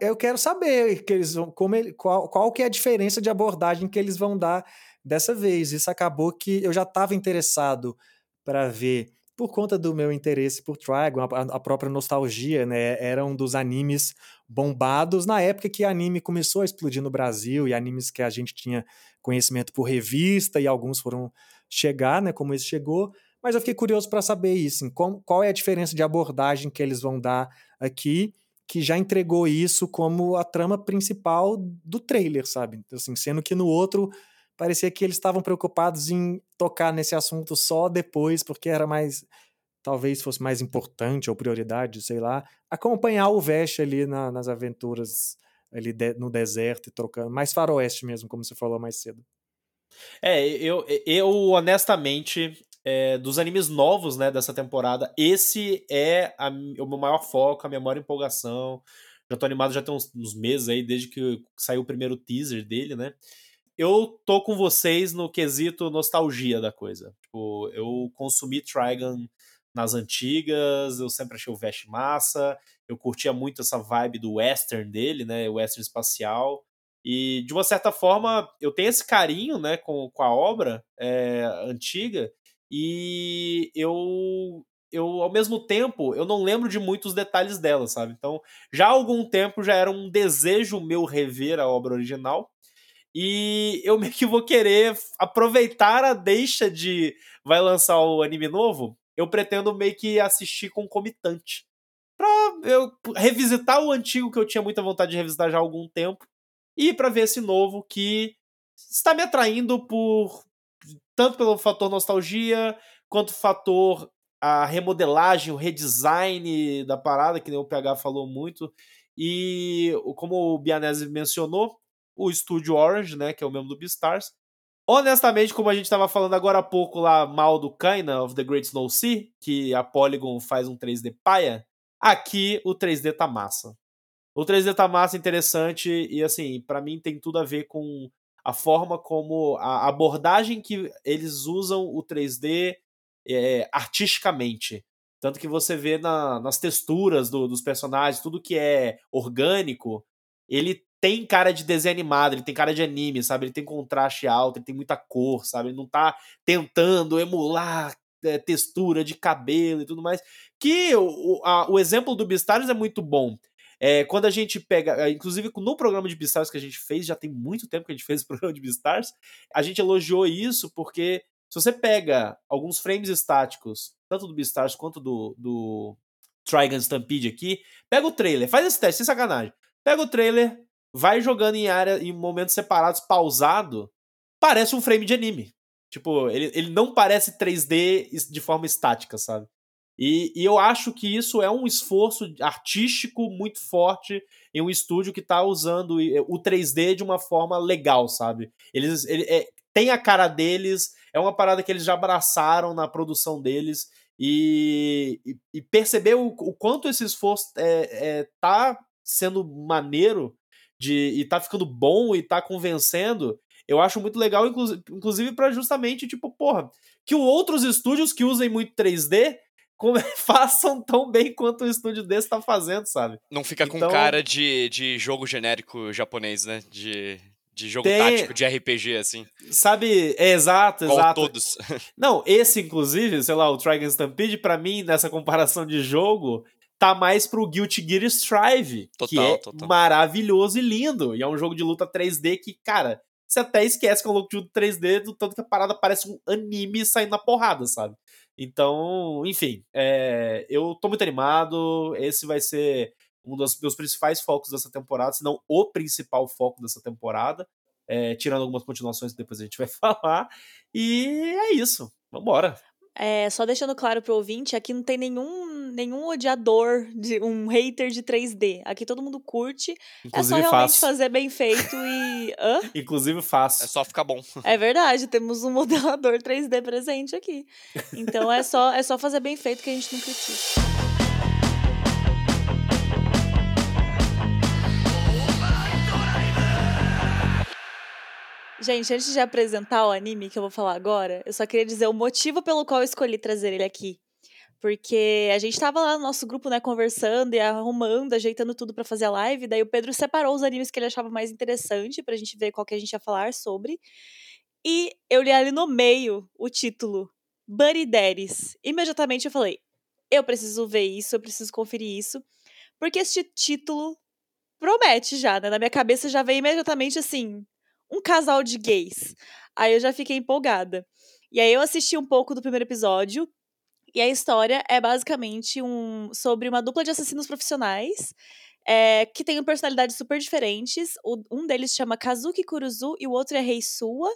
eu quero saber que eles vão, como ele, qual, qual que é a diferença de abordagem que eles vão dar dessa vez. Isso acabou que eu já estava interessado para ver por conta do meu interesse por Trigon, a, a própria nostalgia, né? Era um dos animes bombados na época que anime começou a explodir no Brasil e animes que a gente tinha conhecimento por revista e alguns foram chegar, né? Como esse chegou. Mas eu fiquei curioso para saber isso, assim, qual, qual é a diferença de abordagem que eles vão dar aqui, que já entregou isso como a trama principal do trailer, sabe? Assim, sendo que no outro parecia que eles estavam preocupados em tocar nesse assunto só depois, porque era mais. Talvez fosse mais importante ou prioridade, sei lá, acompanhar o Vesh ali na- nas aventuras ali de- no deserto e trocando. Mais faroeste mesmo, como você falou mais cedo. É, eu, eu honestamente, é, dos animes novos, né, dessa temporada, esse é a o meu maior foco, a minha maior empolgação. Já tô animado já tem uns, uns meses aí, desde que saiu o primeiro teaser dele, né? Eu tô com vocês no quesito nostalgia da coisa. Tipo, eu consumi Trigun nas antigas, eu sempre achei o Vesh massa, eu curtia muito essa vibe do western dele, né, western espacial. E, de uma certa forma, eu tenho esse carinho né, com, com a obra é, antiga e eu, eu, ao mesmo tempo, eu não lembro de muitos detalhes dela, sabe? Então, já há algum tempo já era um desejo meu rever a obra original e eu meio que vou querer aproveitar a deixa de vai lançar o anime novo, eu pretendo meio que assistir concomitante. Pra eu revisitar o antigo que eu tinha muita vontade de revisitar já há algum tempo e para ver esse novo que está me atraindo por tanto pelo fator nostalgia quanto fator a remodelagem, o redesign da parada, que nem o PH falou muito. E como o Bianese mencionou, o estúdio Orange, né, que é o mesmo do Beastars. Honestamente, como a gente estava falando agora há pouco lá mal do Kaina of the Great Snow Sea, que a Polygon faz um 3D paia, aqui o 3D tá massa. O 3D tá massa, interessante e assim, para mim tem tudo a ver com a forma como a abordagem que eles usam o 3D é, artisticamente. Tanto que você vê na, nas texturas do, dos personagens, tudo que é orgânico, ele tem cara de desenho animado, ele tem cara de anime, sabe? Ele tem contraste alto, ele tem muita cor, sabe? Ele não tá tentando emular é, textura de cabelo e tudo mais. Que o, a, o exemplo do Beastars é muito bom. É, quando a gente pega, inclusive no programa de Beastars que a gente fez, já tem muito tempo que a gente fez o programa de Beastars, a gente elogiou isso porque se você pega alguns frames estáticos, tanto do Beastars quanto do, do Trigun Stampede aqui, pega o trailer, faz esse teste, sem sacanagem. Pega o trailer, vai jogando em área, em momentos separados, pausado, parece um frame de anime. Tipo, ele, ele não parece 3D de forma estática, sabe? E, e, eu acho que isso é um esforço artístico muito forte em um estúdio que está usando o 3D de uma forma legal, sabe? Eles, ele, é, tem a cara deles, é uma parada que eles já abraçaram na produção deles. E, e, e perceber o, o, quanto esse esforço é, é, tá sendo maneiro de, e tá ficando bom e tá convencendo, eu acho muito legal, inclusive para justamente, tipo, porra, que outros estúdios que usem muito 3D como, façam tão bem quanto o estúdio desse tá fazendo, sabe? Não fica Então- com cara de, de jogo genérico japonês, né? De, de jogo Tem- tático, de RPG, assim. Sabe, é exato, Igual exato. todos. Não, esse, inclusive, sei lá, o Trigun Stampede, pra mim, nessa comparação de jogo, tá mais pro Guilty Gear Strive, que Total, é total. maravilhoso e lindo. E é um jogo de luta 3D que, cara, você até esquece que é um jogo de luta 3D, do tanto que a parada parece um anime saindo na porrada, sabe? Então, enfim, é, eu tô muito animado. Esse vai ser um dos meus principais focos dessa temporada, se não o principal foco dessa temporada. é, tirando algumas continuações que depois a gente vai falar. E é isso. Vambora. É, só deixando claro pro ouvinte, aqui não tem nenhum, nenhum odiador, de um hater de 3D. Aqui todo mundo curte. é só Inclusive realmente faço. fazer bem feito e. Hã? Inclusive faço. É só ficar bom. É verdade, temos um modelador 3D presente aqui. Então é só, é só fazer bem feito que a gente não critica. Gente, antes de apresentar o anime que eu vou falar agora, eu só queria dizer o motivo pelo qual eu escolhi trazer ele aqui. Porque a gente tava lá no nosso grupo, né, conversando e arrumando, ajeitando tudo pra fazer a live. Daí o Pedro separou os animes que ele achava mais interessante pra gente ver qual que a gente ia falar sobre. E eu li ali no meio o título, Buddy Daddies. Imediatamente eu falei, eu preciso ver isso, eu preciso conferir isso. Porque este título promete já, né? Na minha cabeça já veio imediatamente assim, um casal de gays. Aí eu já fiquei empolgada. E aí eu assisti um pouco do primeiro episódio. E a história é basicamente um sobre uma dupla de assassinos profissionais é, que tem personalidades super diferentes. O- um deles chama Kazuki Kuruzu e o outro é Rei Sua.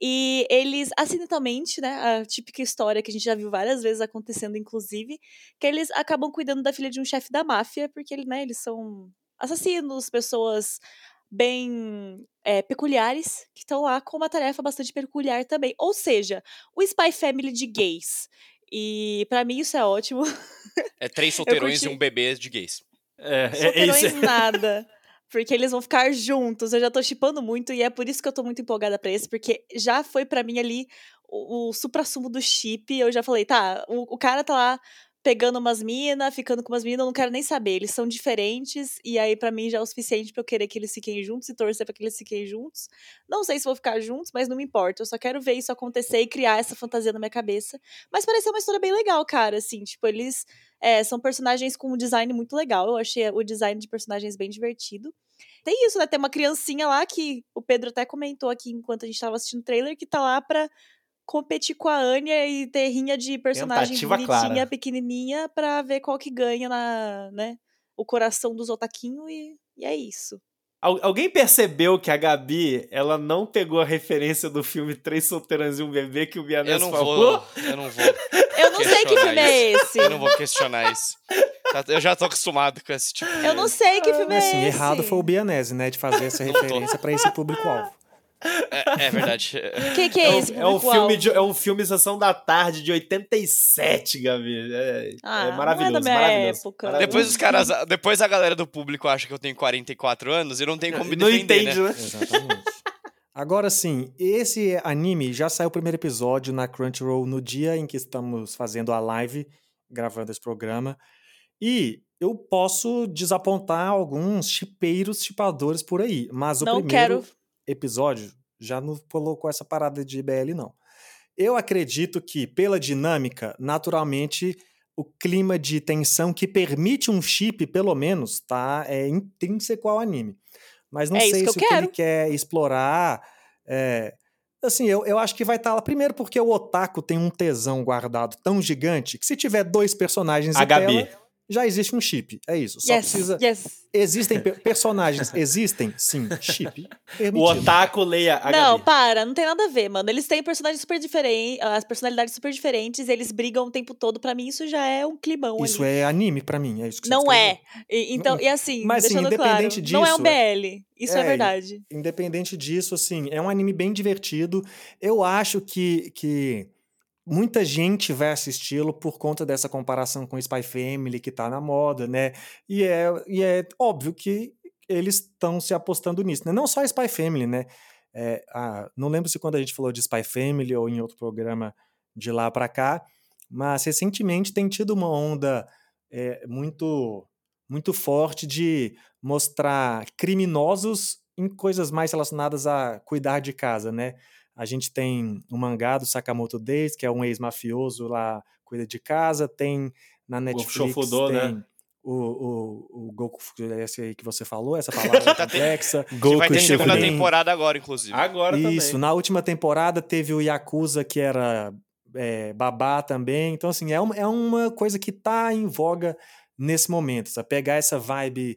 E eles, acidentalmente, né, a típica história que a gente já viu várias vezes acontecendo, inclusive, que eles acabam cuidando da filha de um chefe da máfia, porque ele, né, eles são assassinos, pessoas bem é, peculiares, que estão lá com uma tarefa bastante peculiar também. Ou seja, o Spy Family de gays. E pra mim isso é ótimo. É três solteirões curti. e um bebê de gays. É, é, é Solteirões isso. nada. Porque eles vão ficar juntos. Eu já tô chipando muito e é por isso que eu tô muito empolgada pra esse, porque já foi pra mim ali o, o supra-sumo do chip. Eu já falei, tá, o, o cara tá lá pegando umas minas, ficando com umas minas, eu não quero nem saber. Eles são diferentes e aí pra mim já é o suficiente pra eu querer que eles fiquem juntos e torcer pra que eles fiquem juntos. Não sei se vou ficar juntos, mas não me importa. Eu só quero ver isso acontecer e criar essa fantasia na minha cabeça. Mas pareceu uma história bem legal, cara, assim, tipo, eles é, são personagens com um design muito legal. Eu achei o design de personagens bem divertido. Tem isso, né? Tem uma criancinha lá que o Pedro até comentou aqui enquanto a gente tava assistindo o trailer, que tá lá pra competir com a Anya e ter rinha de personagem Tentativa bonitinha, clara. pequenininha, pra ver qual que ganha na, né? O coração dos otaquinhos e, e é isso. Al- alguém percebeu que a Gabi, ela não pegou a referência do filme Três Solteirões e um Bebê que o Bianese não falou? vou. Eu não vou. Eu não sei que filme é esse. Eu não vou questionar isso. Tá- Eu já tô acostumado com esse tipo de. Eu não sei que filme é assim, esse. errado foi o Bianese, né, de fazer essa referência pra esse público-alvo. É, é verdade. O que, que é, É um, esse é um público-alvo? filme de, é um filme Sessão da Tarde de 87, Gabi. É, Ah, é não é maravilhoso, da minha maravilhoso. época. maravilhoso. Depois os caras. Depois a galera do público acha que eu tenho 44 anos e não tem como me não defender, entende, né? né? Exatamente. Agora sim, esse anime já saiu o primeiro episódio na Crunchyroll no dia em que estamos fazendo a live, gravando esse programa. E eu posso desapontar alguns chipeiros, chipadores por aí. Mas o Não primeiro quero. Episódio já não colocou essa parada de IBL, não. Eu acredito que, pela dinâmica, naturalmente, o clima de tensão que permite um chip, pelo menos, tá? É intrínseco ao anime. Mas não É sei que se o que ele quero. quer explorar. é, Assim, eu, eu acho que vai estar lá. Primeiro, porque o Otaku tem um tesão guardado tão gigante que se tiver dois personagens A Gabi. tela. Já existe um chip. É isso. Só yes, precisa. yes. Existem pe- personagens? Existem? Sim. Chip. O Permitido. otaku leia a Não, Gabi. para, não tem nada a ver, mano. Eles têm personagens super diferentes, as personalidades super diferentes, eles brigam o tempo todo. Pra mim, isso já é um climão Isso ali. é anime pra mim. É isso que você Não é. E, então, e assim, Mas, assim, deixando claro, independente não é um disso, BL. Isso é, é, verdade. Independente disso, assim, é um anime bem divertido. Eu acho que, que muita gente vai assisti-lo por conta dessa comparação com Spy Family que tá na moda, né? E é, e é óbvio que eles estão se apostando nisso, né? Não só Spy Family, né? É, ah, não lembro se quando a gente falou de Spy Family ou em outro programa de lá para cá, mas recentemente tem tido uma onda é, muito muito forte de mostrar criminosos em coisas mais relacionadas a cuidar de casa, né? A gente tem o mangá do Sakamoto Days, que é um ex-mafioso lá, cuida de casa, tem na Netflix Shofudo, né? tem o, o, o Goku, esse aí que você falou, essa palavra complexa. Que vai ter segunda temporada agora, inclusive. Agora Isso, também. na última temporada teve o Yakuza, que era é, babá também. Então, assim, é uma, é uma coisa que tá em voga nesse momento. Sabe? Pegar essa vibe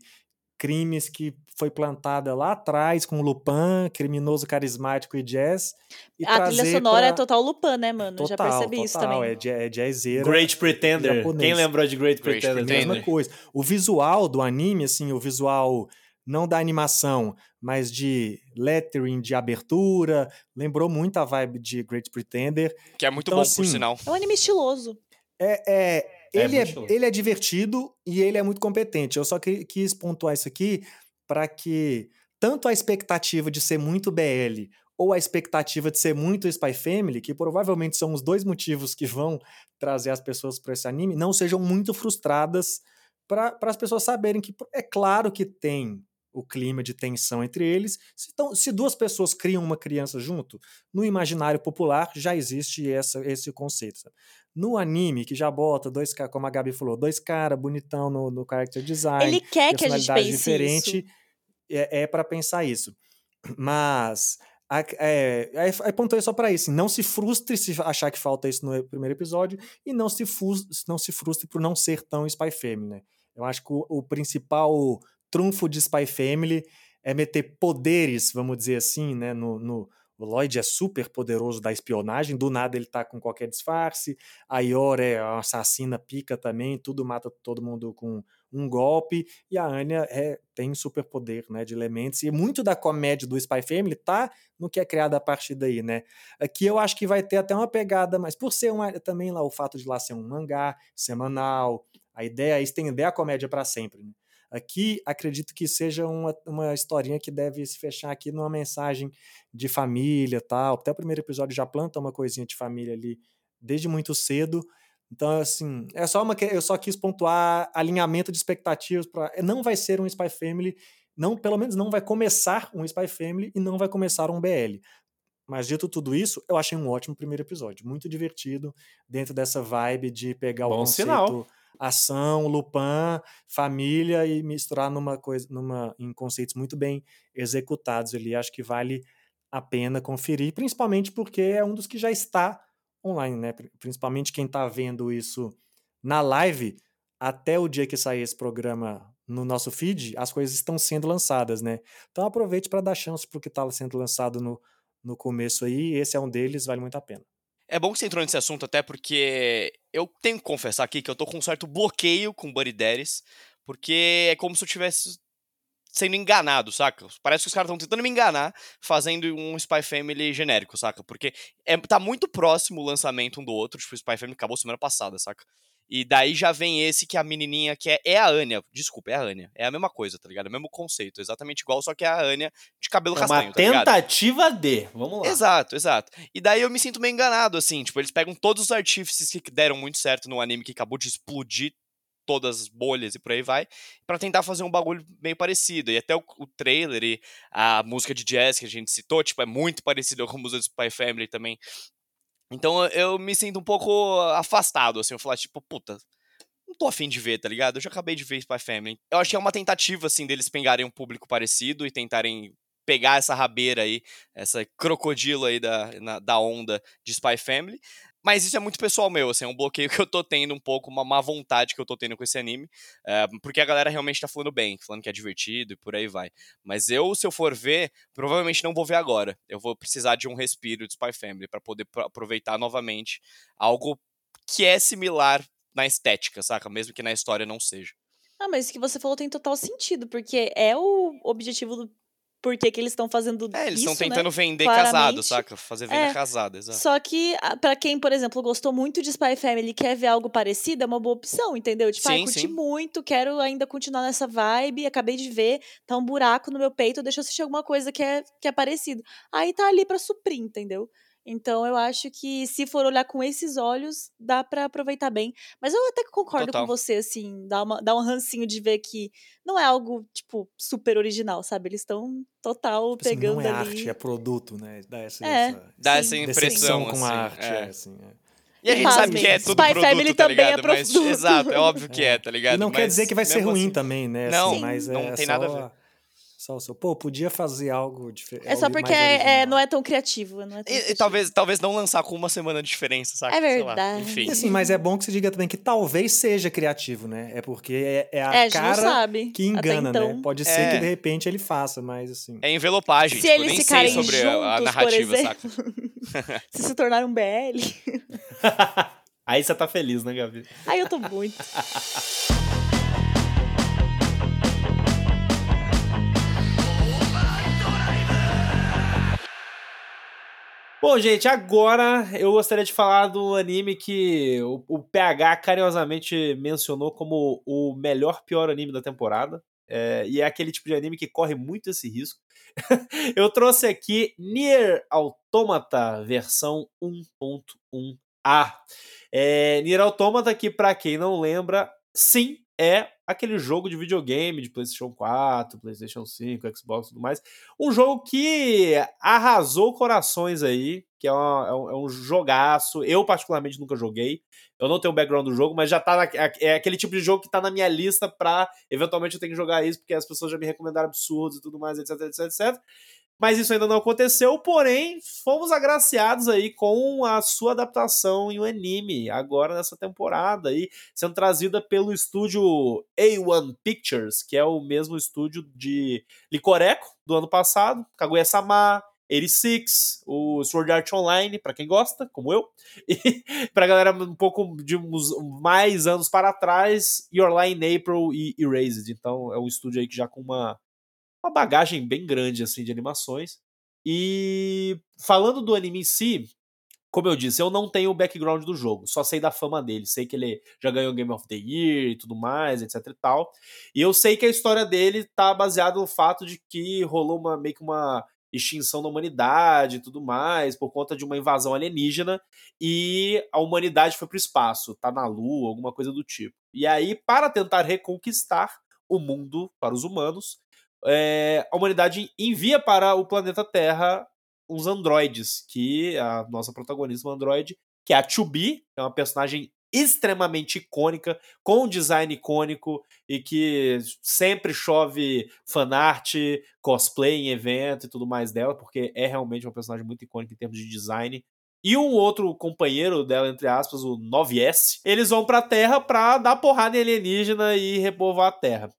crimes que foi plantada lá atrás com Lupin, criminoso carismático e jazz. E A trilha sonora é pra- total Lupin, né, mano? Já Total, percebi isso total, também. É, é jazzeira. Great Pretender. japonês. Quem lembrou de Great, Great Pretender? Pretender. Mesma coisa. O visual do anime, assim, o visual não da animação, mas de lettering, de abertura, lembrou muito a vibe de Great Pretender. Que é muito Então, bom, assim, por sinal. É um anime estiloso. É, é, É ele, é, estiloso. ele é divertido e ele é muito competente. Eu só que- quis pontuar isso aqui para que tanto a expectativa de ser muito BL ou a expectativa de ser muito Spy Family, que provavelmente são os dois motivos que vão trazer as pessoas para esse anime, não sejam muito frustradas para as pessoas saberem que é claro que tem o clima de tensão entre eles. Se, então, se duas pessoas criam uma criança junto, no imaginário popular já existe essa, esse conceito. sabe? No anime, que já bota dois caras, como a Gabi falou, dois caras bonitão no, no character design, Ele quer que a gente pense diferente, isso. É, é para pensar isso. Mas é, aí aí pontuei só para isso. Não se frustre se achar que falta isso no primeiro episódio e não se, não se frustre por não ser tão Spy Family. Né? Eu acho que o, o principal trunfo de Spy Family é meter poderes, vamos dizer assim, né? No, no- o Lloyd é super poderoso da espionagem, do nada ele tá com qualquer disfarce. A Yor é uma assassina pica também, tudo mata todo mundo com um golpe. E a Anya é, tem superpoder né, de elementos. E muito da comédia do Spy Family tá no que é criado a partir daí, né? Aqui eu acho que vai ter até uma pegada, mas por ser uma, também lá o fato de lá ser um mangá semanal, a ideia é estender a comédia para sempre. Né? Aqui, acredito que seja uma, uma historinha que deve se fechar aqui numa mensagem de família tal. Até o primeiro episódio já planta uma coisinha de família ali desde muito cedo. Então, assim, é só uma que eu só quis pontuar alinhamento de expectativas para não vai ser um Spy Family, não, pelo menos não vai começar um Spy Family e não vai começar um BL. Mas dito tudo isso, eu achei um ótimo primeiro episódio, muito divertido dentro dessa vibe de pegar o Bom conceito sinal. Ação, Lupin, família e misturar numa coisa, numa em conceitos muito bem executados ali. Acho que vale a pena conferir, principalmente porque é um dos que já está online, né? Pri- Principalmente quem está vendo isso na live, até o dia que sair esse programa no nosso feed, as coisas estão sendo lançadas, né? Então aproveite para dar chance pro que está sendo lançado no, no começo aí. Esse é um deles, vale muito a pena. É bom que você entrou nesse assunto até porque eu tenho que confessar aqui que eu tô com um certo bloqueio com Buddy Daddies, porque é como se eu tivesse sendo enganado, saca? Parece que os caras estão tentando me enganar fazendo um Spy Family genérico, saca? Porque é, tá muito próximo o lançamento um do outro, tipo, o Spy Family acabou semana passada, saca? E daí já vem esse que a menininha que é, é a Anya, desculpa, é a Anya. É a mesma coisa, tá ligado? É o mesmo conceito, exatamente igual, só que é a Anya de cabelo É uma castanho, tá ligado? tentativa de. Vamos lá. Exato, exato. E daí eu me sinto meio enganado, assim, tipo, eles pegam todos os artífices que deram muito certo no anime que acabou de explodir todas as bolhas e por aí vai, pra tentar fazer um bagulho meio parecido. E até o, o trailer e a música de jazz que a gente citou, tipo, é muito parecido com a música do Spy Family também. Então eu me sinto um pouco afastado, assim, eu falar, tipo, puta, não tô afim de ver, tá ligado? Eu já acabei de ver Spy Family. Eu acho que é uma tentativa, assim, deles pegarem um público parecido e tentarem pegar essa rabeira aí, essa crocodilo aí da, na- da onda de Spy Family. Mas isso é muito pessoal meu, assim, é um bloqueio que eu tô tendo um pouco, uma má vontade que eu tô tendo com esse anime. É, porque a galera realmente tá falando bem, falando que é divertido e por aí vai. Mas eu, se eu for ver, provavelmente não vou ver agora. Eu vou precisar de um respiro de Spy Family para poder aproveitar novamente algo que é similar na estética, saca? Mesmo que na história não seja. Ah, mas o que você falou tem total sentido, porque é o objetivo do por que, que eles estão fazendo É, eles estão tentando né? vender Claramente. casado, saca? Fazer venda É. casada, exato. Só que, ah, pra quem, por exemplo, gostou muito de Spy Family e quer ver algo parecido, é uma boa opção, entendeu? Tipo, ah, Sim, curti sim. muito, quero ainda continuar nessa vibe, acabei de ver, tá um buraco no meu peito, deixa eu assistir alguma coisa que é, que é parecido. Aí tá ali pra suprir, entendeu? Então eu acho que se for olhar com esses olhos, dá pra aproveitar bem. Mas eu até concordo Total. com você, assim, dá, uma, dá um rancinho de ver que não é algo, tipo, super original, sabe? Eles estão total Tipo assim, pegando não é ali. arte, é produto, né? Dá essa, É. essa Dá Sim. essa impressão, com assim. a arte, é. é, assim, é. E a gente Pasmem, sabe que é tudo Spy produto, Family tá também é ligado? Mas, produto. exato, é óbvio que é, tá ligado? E não quer Mas dizer que vai ser ruim assim- também, né? Não, assim, mas não é tem só, nada a ver. Só, só, pô, podia fazer algo diferente. É só porque é, é- não é tão criativo. Não é tão E, e criativo. talvez, talvez não lançar com uma semana de diferença, saca? É Sei lá, verdade. Enfim. E assim, mas é bom que se diga também que talvez seja criativo, né? É porque é, é a É, a cara sabe. que engana, Até então. né? Pode ser É. que de repente ele faça, mas assim. É envelopagem. Se tipo, eles nem sei ficarem sobre juntos, a, a narrativa, saca? Se se tornar um BL. Aí você tá feliz, né, Gabi? Aí eu tô muito. Bom, gente, agora eu gostaria de falar do anime que o, o PH carinhosamente mencionou como o melhor pior anime da temporada. É, e é aquele tipo de anime que corre muito esse risco. eu trouxe aqui Nier Automata versão 1.1a. É, Nier Automata, que pra quem não lembra, sim, é aquele jogo de videogame de PlayStation 4, PlayStation 5, Xbox e tudo mais. Um jogo que arrasou corações aí, que é, uma- é um, é um jogaço. Eu, particularmente, nunca joguei. Eu não tenho background do jogo, mas já tá. na- é aquele tipo de jogo que tá na minha lista pra eventualmente eu ter que jogar isso, porque as pessoas já me recomendaram absurdos e tudo mais, etc, etc, etc. Mas isso ainda não aconteceu, porém, fomos agraciados aí com a sua adaptação em um anime, agora nessa temporada aí, sendo trazida pelo estúdio A1 Pictures, que é o mesmo estúdio de Licoreco do ano passado, Kaguya-sama, 86, o Sword Art Online, pra quem gosta, como eu, e pra galera um pouco de uns mais anos para trás, Your in April e Erased. Então é um estúdio aí que já com uma, uma bagagem bem grande assim de animações. E falando do anime em si, como eu disse, eu não tenho o background do jogo, só sei da fama dele, sei que ele já ganhou Game of the Year e tudo mais, etc e tal. E eu sei que a história dele tá baseada no fato de que rolou uma meio que uma extinção da humanidade e tudo mais, por conta de uma invasão alienígena, e a humanidade foi pro espaço, tá na lua, alguma coisa do tipo. E aí, para tentar reconquistar o mundo para os humanos, é, a humanidade envia para o planeta Terra uns androides, que a nossa protagonista, uma androide, que é a Chubi, é uma personagem extremamente icônica, com um design icônico e que sempre chove fanart, cosplay em evento e tudo mais dela, porque é realmente uma personagem muito icônica em termos de design. E um outro companheiro dela, entre aspas, o 9S, eles vão pra Terra pra dar porrada em alienígena e repovoar a Terra.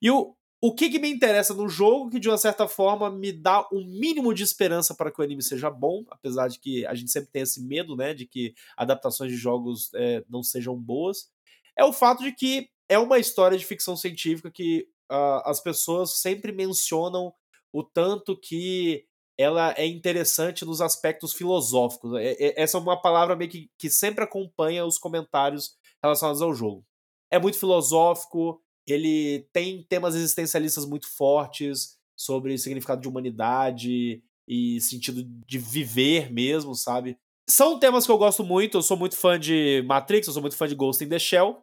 E o, o que, que me interessa no jogo, que de uma certa forma me dá um mínimo de esperança para que o anime seja bom, apesar de que a gente sempre tem esse medo, né, de que adaptações de jogos é, não sejam boas, é o fato de que é uma história de ficção científica que ah, as pessoas sempre mencionam o tanto que ela é interessante nos aspectos filosóficos. É- é- essa é uma palavra meio que, que sempre acompanha os comentários relacionados ao jogo. É muito filosófico, ele tem temas existencialistas muito fortes sobre significado de humanidade e sentido de viver mesmo, sabe? São temas que eu gosto muito, eu sou muito fã de Matrix, eu sou muito fã de Ghost in the Shell.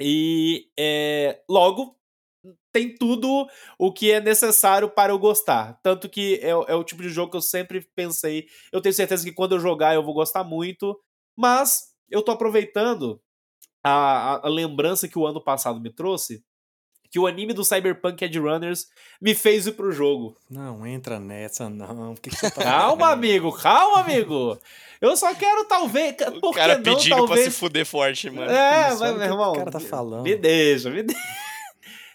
E é, logo tem tudo o que é necessário para eu gostar. Tanto que é, é o tipo de jogo que eu sempre pensei. Eu tenho certeza que quando eu jogar eu vou gostar muito. Mas eu tô aproveitando a, a- a lembrança que o ano passado me trouxe. Que o anime do Cyberpunk Edge Runners me fez ir pro jogo. Não, entra nessa, não. Que, que você tá Calma, amigo, calma, amigo. Eu só quero, talvez. O Por cara que não, pedindo talvez. pra se fuder forte, mano. É, Isso, mas, meu que o irmão. cara tá falando. Me deixa, me deixa.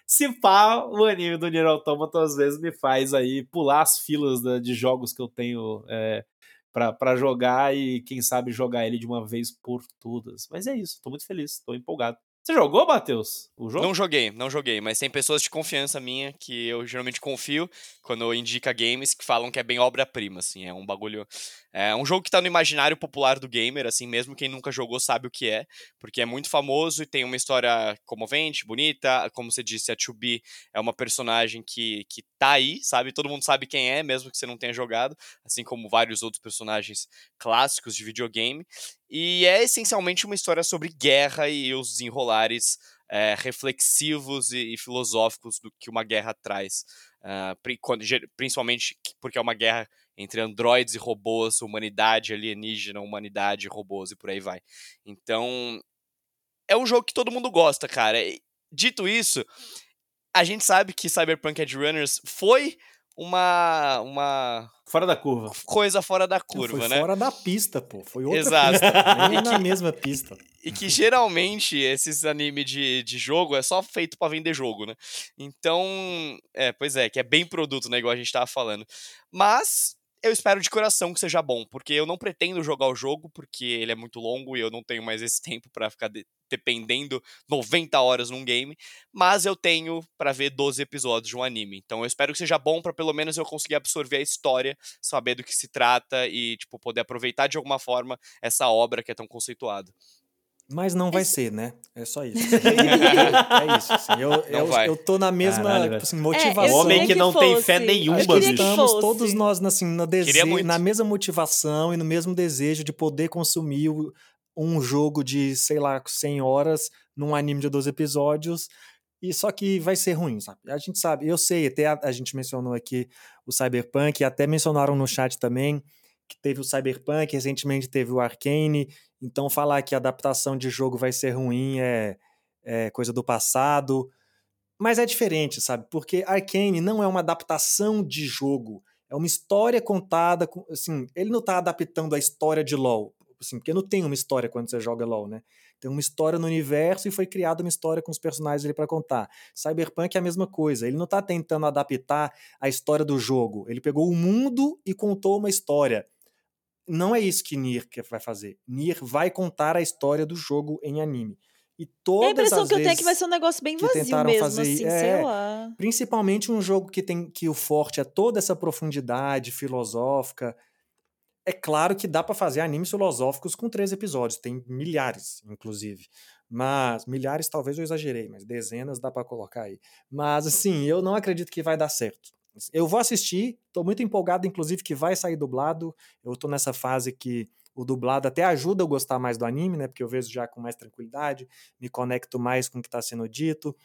Se pá, o anime do Nier Automata às vezes me faz aí pular as filas de jogos que eu tenho é, pra jogar e quem sabe jogar ele de uma vez por todas. Mas é isso, tô muito feliz, tô empolgado. Você jogou, Matheus? O jogo? Não joguei, não joguei, mas tem pessoas de confiança minha que eu geralmente confio quando indica games que falam que é bem obra-prima, assim, é um bagulho. É um jogo que tá no imaginário popular do gamer, assim, mesmo quem nunca jogou sabe o que é, porque é muito famoso e tem uma história comovente, bonita. Como você disse, a 2B é uma personagem que, que tá aí, sabe? Todo mundo sabe quem é, mesmo que você não tenha jogado, assim como vários outros personagens clássicos de videogame. E é essencialmente uma história sobre guerra e os desenrolares é, reflexivos e, e filosóficos do que uma guerra traz. Pri- quando- principalmente que- porque é uma guerra entre androides e robôs, humanidade alienígena, humanidade, robôs e por aí vai. Então, é um jogo que todo mundo gosta, cara. Dito isso, a gente sabe que Cyberpunk Edge Runners foi uma, uma Fora da curva. coisa fora da Não, curva, foi né? fora da pista, pô. Foi outra Exato. pista. Nem E na mesma pista. E que geralmente esses anime de, de jogo é só feito pra vender jogo, né? Então, é, pois é, que é bem produto, né? Igual a gente tava falando. Mas eu espero de coração que seja bom, porque eu não pretendo jogar o jogo, porque ele é muito longo e eu não tenho mais esse tempo pra ficar de- dependendo 90 horas num game, mas eu tenho pra ver 12 episódios de um anime. Então eu espero que seja bom pra pelo menos eu conseguir absorver a história, saber do que se trata e tipo poder aproveitar de alguma forma essa obra que é tão conceituada. Mas não vai ser, né? É só isso. é isso. Assim. Eu, eu, eu tô na mesma Caralho, tipo assim, É, motivação. queria Homem que não tem fosse. fé nenhuma, que bicho. que estamos todos nós assim, no desejo, muito. na mesma motivação e no mesmo desejo de poder consumir o- um jogo de, sei lá, 100 horas num anime de 12 episódios. E só que vai ser ruim, sabe? A gente sabe, eu sei, até a, a gente mencionou aqui o Cyberpunk, e até mencionaram no chat também que teve o Cyberpunk, recentemente teve o Arcane, então falar que a adaptação de jogo vai ser ruim é, é coisa do passado. Mas é diferente, sabe? Porque Arcane não é uma adaptação de jogo. É uma história contada. com- Assim, ele não tá adaptando a história de LoL. Assim, porque não tem uma história quando você joga LoL, né? Tem uma história no universo e foi criada uma história com os personagens ali para contar. Cyberpunk é a mesma coisa. Ele não tá tentando adaptar a história do jogo. Ele pegou o mundo e contou uma história. Não é isso que Nier vai fazer. Nier vai contar a história do jogo em anime. E todas a impressão as que eu tenho é que vai ser um negócio bem vazio tentaram mesmo, fazer- assim, é. sei lá. Principalmente um jogo que tem que o forte é toda essa profundidade filosófica. É claro que dá pra fazer animes filosóficos com três episódios, tem milhares, inclusive. Mas milhares talvez eu exagerei, mas dezenas dá pra colocar aí. Mas assim, eu não acredito que vai dar certo. Eu vou assistir, tô muito empolgado, inclusive que vai sair dublado. Eu tô nessa fase que o dublado até ajuda eu gostar mais do anime, né? Porque eu vejo já com mais tranquilidade, me conecto mais com o que está sendo dito.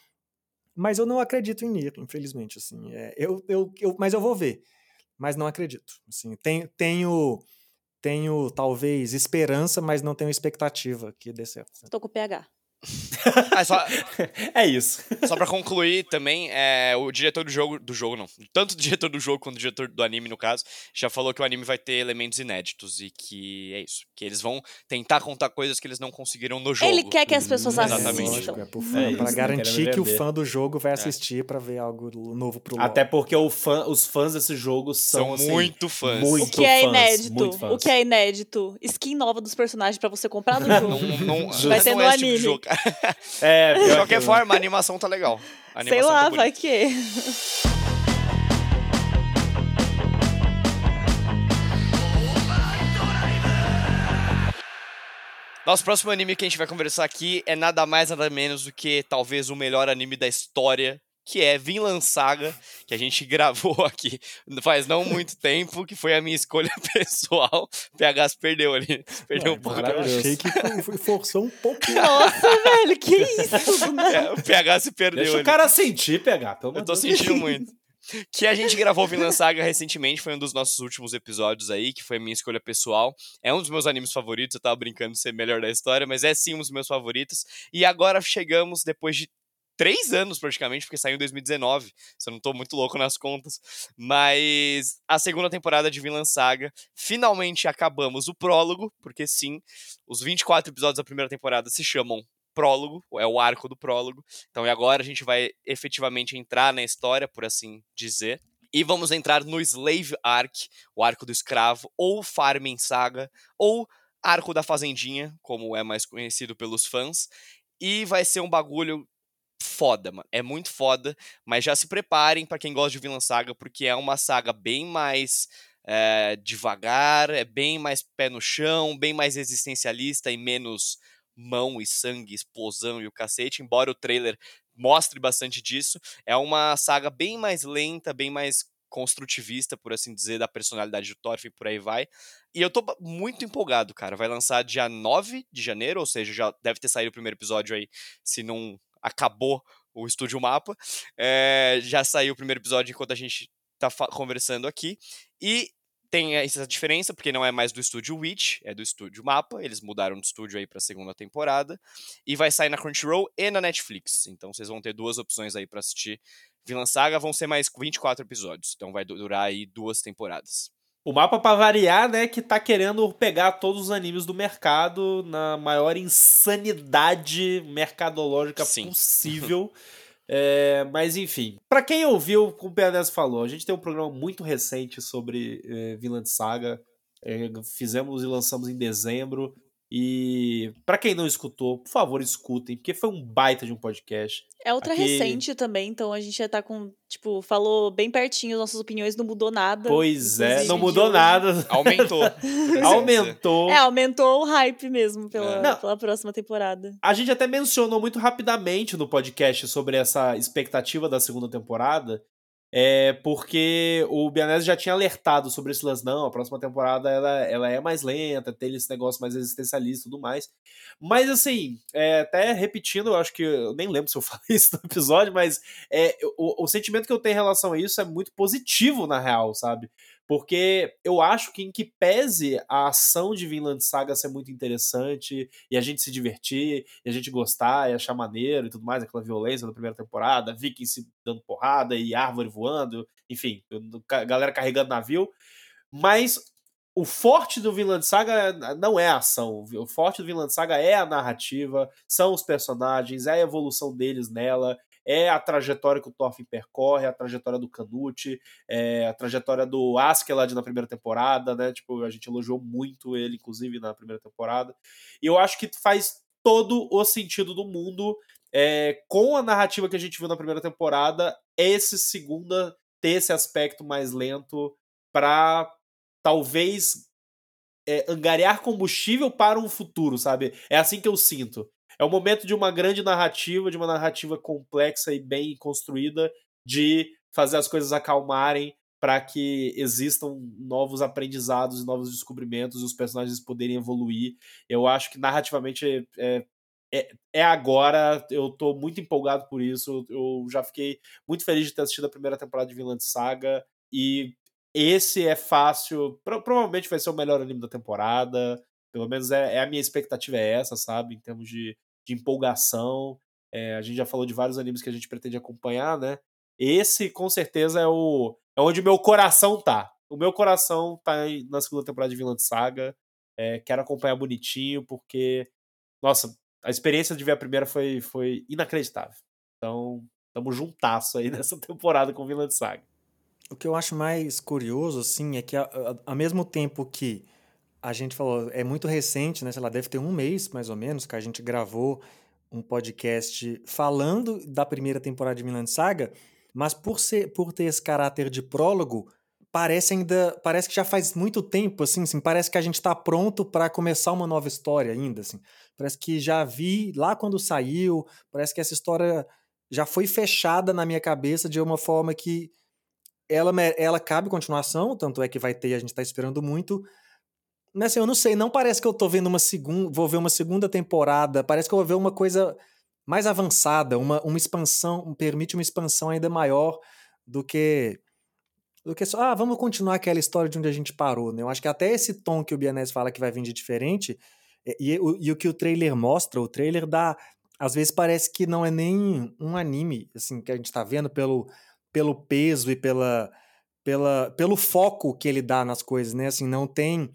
Mas eu não acredito em Nier, infelizmente. Assim, é, eu, eu, eu, mas eu vou ver. Mas não acredito. Assim, tenho, tenho, tenho talvez esperança, mas não tenho expectativa que dê certo. Tô com o PH. Ah, só, É isso. Só pra concluir também, é, o diretor do jogo, do jogo não, tanto o diretor do jogo quanto o diretor do anime, no caso, já falou que o anime vai ter elementos inéditos e que é isso, que eles vão tentar contar coisas que eles não conseguiram no jogo. Ele quer que as pessoas Exatamente. assistam. Lógico, é pro É fã, isso, pra garantir que o fã do jogo vai assistir pra ver algo novo pro LoL. Até porque o fã, os fãs desse jogo são, São assim, muito fãs. O muito que é fãs, inédito? O que é inédito? Skin nova dos personagens pra você comprar no jogo. Não, não, Vai ter é no esse tipo jogo. É, De qualquer que- forma, a animação tá legal. A Sei animação lá, tá vai que. Nosso próximo anime que a gente vai conversar aqui é nada mais, nada menos do que talvez o melhor anime da história, que é Vinland Saga, que a gente gravou aqui faz não muito tempo, que foi a minha escolha pessoal. O PH se perdeu ali. Perdeu um pouco. Eu achei que foi- forçou um pouquinho. Nossa, velho, que isso? É, o PH se perdeu Deixa ali. o cara sentir, pegar, pelo Eu tô sentindo muito. Que a gente gravou Vinland Saga recentemente, foi um dos nossos últimos episódios aí, que foi a minha escolha pessoal. É um dos meus animes favoritos, eu tava brincando de ser melhor da história, mas é sim um dos meus favoritos. E agora chegamos, depois de três anos praticamente, porque saiu em 2019, se eu não tô muito louco nas contas. Mas a segunda temporada de Vinland Saga, finalmente acabamos o prólogo, porque sim, os 24 episódios da primeira temporada se chamam prólogo, é o arco do prólogo. Então e agora a gente vai efetivamente entrar na história, por assim dizer. E vamos entrar no Slave Arc, o arco do escravo, ou Farming Saga, ou Arco da Fazendinha, como é mais conhecido pelos fãs. E vai ser um bagulho foda, mano. É muito foda, mas já se preparem para quem gosta de Vinland Saga, porque é uma saga bem mais é, devagar, é bem mais pé no chão, bem mais existencialista e menos mão e sangue, explosão e o cacete, embora o trailer mostre bastante disso. É uma saga bem mais lenta, bem mais construtivista, por assim dizer, da personalidade do Thorfinn por aí vai. E eu tô muito empolgado, cara. Vai lançar dia 9 de janeiro, ou seja, já deve ter saído o primeiro episódio aí, se não acabou o Estúdio Mapa. É, já saiu o primeiro episódio enquanto a gente tá conversando aqui. E tem essa diferença, porque não é mais do estúdio Witch, é do estúdio Mapa. Eles mudaram de estúdio aí pra segunda temporada. E vai sair na Crunchyroll e na Netflix. Então vocês vão ter duas opções aí para assistir. Vinland Saga vão ser mais 24 episódios. Então vai durar aí duas temporadas. O mapa, para variar, né, que tá querendo pegar todos os animes do mercado na maior insanidade mercadológica Sim. possível. é, mas enfim, para quem ouviu, como o PNS falou, a gente tem um programa muito recente sobre é, Vinland Saga. É, fizemos e lançamos em dezembro. E para quem não escutou, por favor, escutem, porque foi um baita de um podcast. É outra Aqui... recente também, então a gente já tá com, tipo, falou bem pertinho, nossas opiniões não mudou nada. Pois é, não mudou nada. Aumentou. aumentou. É, aumentou o hype mesmo pela, é. pela próxima temporada. A gente até mencionou muito rapidamente no podcast sobre essa expectativa da segunda temporada. É porque o Bianese já tinha alertado sobre esse lance, não, a próxima temporada ela, ela é mais lenta, tem esse negócio mais existencialista e tudo mais. Mas assim, é, até repetindo, eu acho que eu nem lembro se eu falei isso no episódio, mas é, o, o sentimento que eu tenho em relação a isso é muito positivo, na real, sabe? Porque eu acho que, em que pese a ação de Vinland Saga ser muito interessante, e a gente se divertir, e a gente gostar, e achar maneiro e tudo mais, aquela violência da primeira temporada, vikings se dando porrada e árvore voando, enfim, galera carregando navio. Mas o forte do Vinland Saga não é a ação. O forte do Vinland Saga é a narrativa, são os personagens, é a evolução deles nela, é a trajetória que o Thorfinn percorre, a trajetória do Canute, é a trajetória do Askeladd na primeira temporada, né? Tipo, a gente elogiou muito ele, inclusive, na primeira temporada. E eu acho que faz todo o sentido do mundo é, com a narrativa que a gente viu na primeira temporada, esse segunda ter esse aspecto mais lento para talvez é, angariar combustível para um futuro, sabe? É assim que eu sinto. É o momento de uma grande narrativa, de uma narrativa complexa e bem construída, de fazer as coisas acalmarem para que existam novos aprendizados e novos descobrimentos os personagens poderem evoluir. Eu acho que narrativamente é, é, é agora, eu tô muito empolgado por isso. Eu já fiquei muito feliz de ter assistido a primeira temporada de Vinland Saga e esse é fácil, pro, provavelmente vai ser o melhor anime da temporada. Pelo menos é, é, a minha expectativa é essa, sabe? Em termos de, de empolgação. É, a gente já falou de vários animes que a gente pretende acompanhar, né? Esse, com certeza, é, o, é onde meu coração tá. O meu coração tá na segunda temporada de Vinland Saga. É, quero acompanhar bonitinho, porque, nossa, a experiência de ver a primeira foi, foi inacreditável. Então, tamo juntasso aí nessa temporada com Vinland Saga. O que eu acho mais curioso, assim, é que ao mesmo tempo que a gente falou, é muito recente, né? Sei lá, deve ter um mês, mais ou menos, que a gente gravou um podcast falando da primeira temporada de Vinland Saga, mas por, ser, por ter esse caráter de prólogo, parece ainda parece que já faz muito tempo assim, assim parece que a gente está pronto para começar uma nova história ainda assim parece que já vi lá quando saiu parece que essa história já foi fechada na minha cabeça de uma forma que ela ela cabe continuação tanto é que vai ter a gente está esperando muito mas assim, eu não sei, não parece que eu tô vendo uma segunda, vou ver uma segunda temporada, parece que eu vou ver uma coisa mais avançada, uma, uma expansão, permite uma expansão ainda maior do que do que só, ah, vamos continuar aquela história de onde a gente parou, né? Eu acho que até esse tom que o Bianese fala que vai vir de diferente, e, e, e o que o trailer mostra, o trailer dá às vezes parece que não é nem um anime, assim, que a gente tá vendo pelo, pelo peso e pela, pela, pelo foco que ele dá nas coisas, né? Assim, não tem.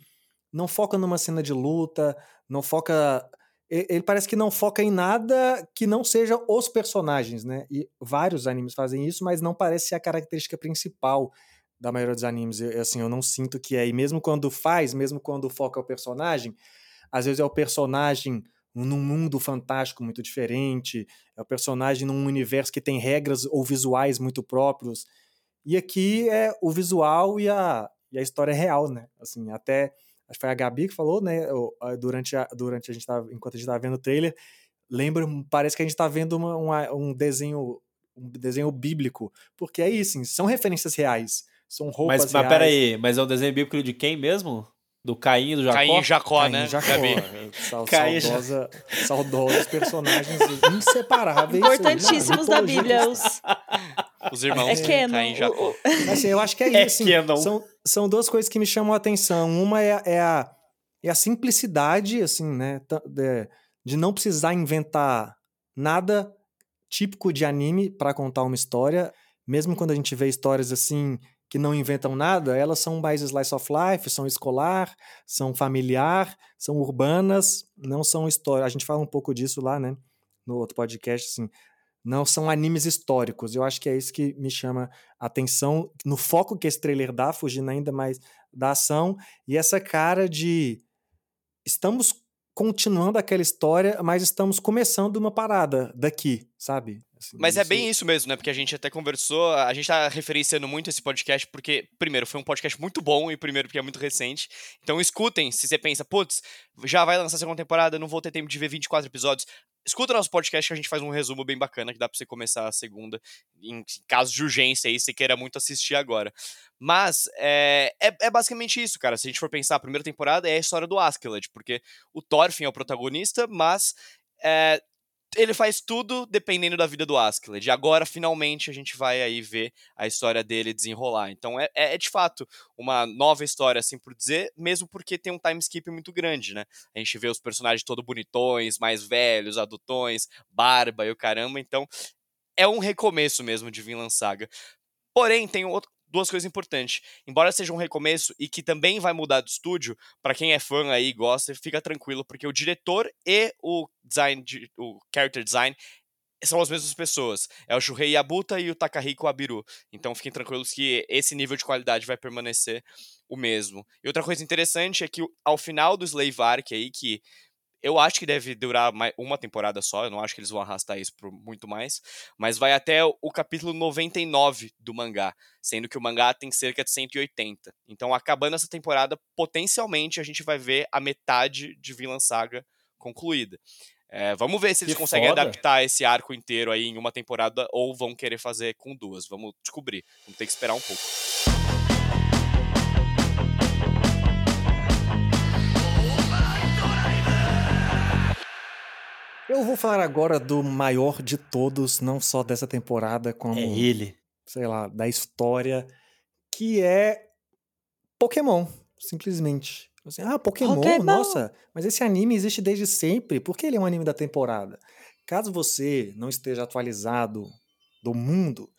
Não foca numa cena de luta, não foca. Ele parece que não foca em nada que não seja os personagens, né? E vários animes fazem isso, mas não parece ser a característica principal da maioria dos animes. Eu, assim, eu não sinto que é. E mesmo quando faz, mesmo quando foca o personagem, às vezes é o personagem num mundo fantástico muito diferente, é o personagem num universo que tem regras ou visuais muito próprios. E aqui é o visual e a, e a história real, né? Assim, até acho que foi a Gabi que falou, né, durante a, durante a gente tava, enquanto a gente estava vendo o trailer, lembra, parece que a gente está vendo uma, uma, um desenho um desenho bíblico, porque é isso, são referências reais, são roupas mas, reais. Mas peraí, mas é um desenho bíblico de quem mesmo? Do Caim e do Jacó? Caim e Jacó, Caim, né? Jacó. Sal, Caim saudosa, saudosos personagens inseparáveis. Importantíssimos da Bíblia. Os, os irmãos é Canon. Caim e Jacó. Assim, eu acho que é, é isso. Assim, são, são duas coisas que me chamam a atenção. Uma é, é, a, é a simplicidade, assim, né? De, de não precisar inventar nada típico de anime para contar uma história. Mesmo quando a gente vê histórias assim que não inventam nada, elas são mais slice of life, são escolar, são familiar, são urbanas, não são história. A gente fala um pouco disso lá, né? No outro podcast, assim. Não são animes históricos. Eu acho que é isso que me chama a atenção no foco que esse trailer dá, fugindo ainda mais da ação, e essa cara de estamos continuando aquela história, mas estamos começando uma parada daqui, sabe? Assim, Mas é isso... é bem isso mesmo, né? Porque a gente até conversou, a gente tá referenciando muito esse podcast porque, primeiro, foi um podcast muito bom e, primeiro, porque é muito recente. Então, escutem se você pensa, putz, já vai lançar a segunda temporada, não vou ter tempo de ver 24 episódios. Escuta nosso podcast que a gente faz um resumo bem bacana que dá pra você começar a segunda em caso de urgência aí, você queira muito assistir agora. Mas é, é, é, basicamente isso, cara. Se a gente for pensar, a primeira temporada é a história do Askeladd, porque o Thorfinn é o protagonista, mas é, ele faz tudo dependendo da vida do Askeladd. E agora, finalmente, a gente vai aí ver a história dele desenrolar. Então, é, é, de fato uma nova história, assim por dizer, mesmo porque tem um time skip muito grande, né? A gente vê os personagens todos bonitões, mais velhos, adultões, barba e o caramba. Então, é um recomeço mesmo de Vinland Saga. Porém, tem outro, duas coisas importantes. Embora seja um recomeço e que também vai mudar de estúdio, para quem é fã aí e gosta, fica tranquilo, porque o diretor e o design, o character design são as mesmas pessoas. É o Shuhei Yabuta e o Takahiko Abiru. Então fiquem tranquilos que esse nível de qualidade vai permanecer o mesmo. E outra coisa interessante é que ao final do Slave Arc aí, que eu acho que deve durar uma temporada só, eu não acho que eles vão arrastar isso por muito mais, mas vai até o capítulo 99 do mangá, sendo que o mangá tem cerca de 180. Então, acabando essa temporada, potencialmente a gente vai ver a metade de Vinland Saga concluída. É, vamos ver se eles que conseguem foda. adaptar esse arco inteiro aí em uma temporada ou vão querer fazer com duas. Vamos descobrir. Vamos ter que esperar um pouco. Eu vou falar agora do maior de todos, não só dessa temporada, como. É ele. Sei lá, da história, que é Pokémon, simplesmente. Assim, ah, Pokémon, Pokémon, nossa, mas esse anime existe desde sempre, por que ele é um anime da temporada? Caso você não esteja atualizado do mundo,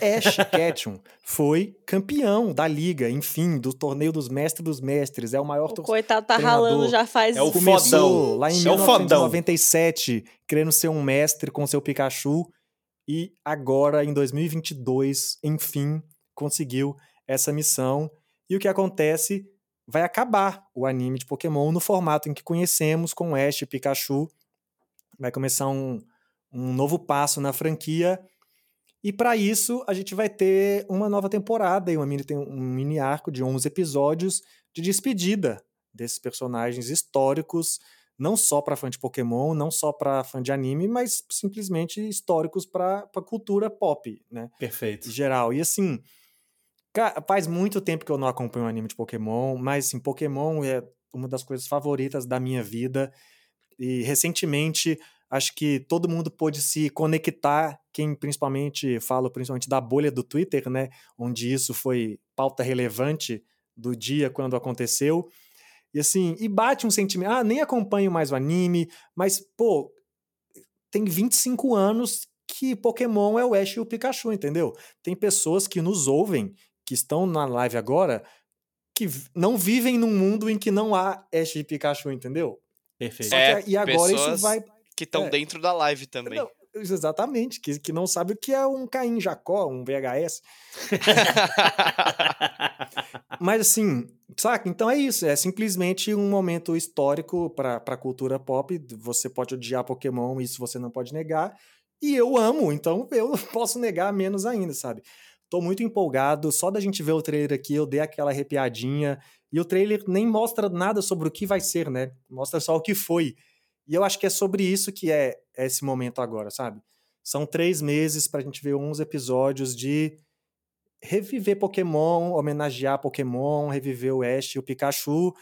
Ash Ketchum foi campeão da liga, enfim, do torneio dos mestres dos mestres. É o maior O coitado tá ralando já faz É o fodão. lá em é 1997, querendo ser um mestre com seu Pikachu e agora em 2022, enfim, conseguiu essa missão. E o que acontece? Vai acabar o anime de Pokémon no formato em que conhecemos com Ash e Pikachu. Vai começar um, um novo passo na franquia e para isso, a gente vai ter uma nova temporada e uma mini, um mini arco de 11 episódios de despedida desses personagens históricos, não só para fã de Pokémon, não só para fã de anime, mas simplesmente históricos para a cultura pop, né? Perfeito. Em geral. E assim, faz muito tempo que eu não acompanho anime de Pokémon, mas assim, Pokémon é uma das coisas favoritas da minha vida. E recentemente acho que todo mundo pôde se conectar, quem principalmente fala principalmente da bolha do Twitter, né, onde isso foi pauta relevante do dia quando aconteceu. E assim, e bate um sentimento, ah, nem acompanho mais o anime, mas pô, tem 25 anos que Pokémon é o Ash e o Pikachu, entendeu? Tem pessoas que nos ouvem, que estão na live agora, que não vivem num mundo em que não há Ash e Pikachu, entendeu? Perfeito. Só É, que, e agora isso pessoas vai. Que estão É. dentro da live também. Não, exatamente, que, que não sabe o que é um Caim Jacó, um VHS. Mas assim, saca? Então é isso. É simplesmente um momento histórico para a cultura pop. Você pode odiar Pokémon, isso você não pode negar. E eu amo, então eu não posso negar menos ainda, sabe? Tô muito empolgado. Só da gente ver o trailer aqui, eu dei aquela arrepiadinha. E o trailer nem mostra nada sobre o que vai ser, né? Mostra só o que foi. E eu acho que é sobre isso que é esse momento agora, sabe? São três meses pra gente ver uns episódios de reviver Pokémon, homenagear Pokémon, reviver o Ash e o Pikachu.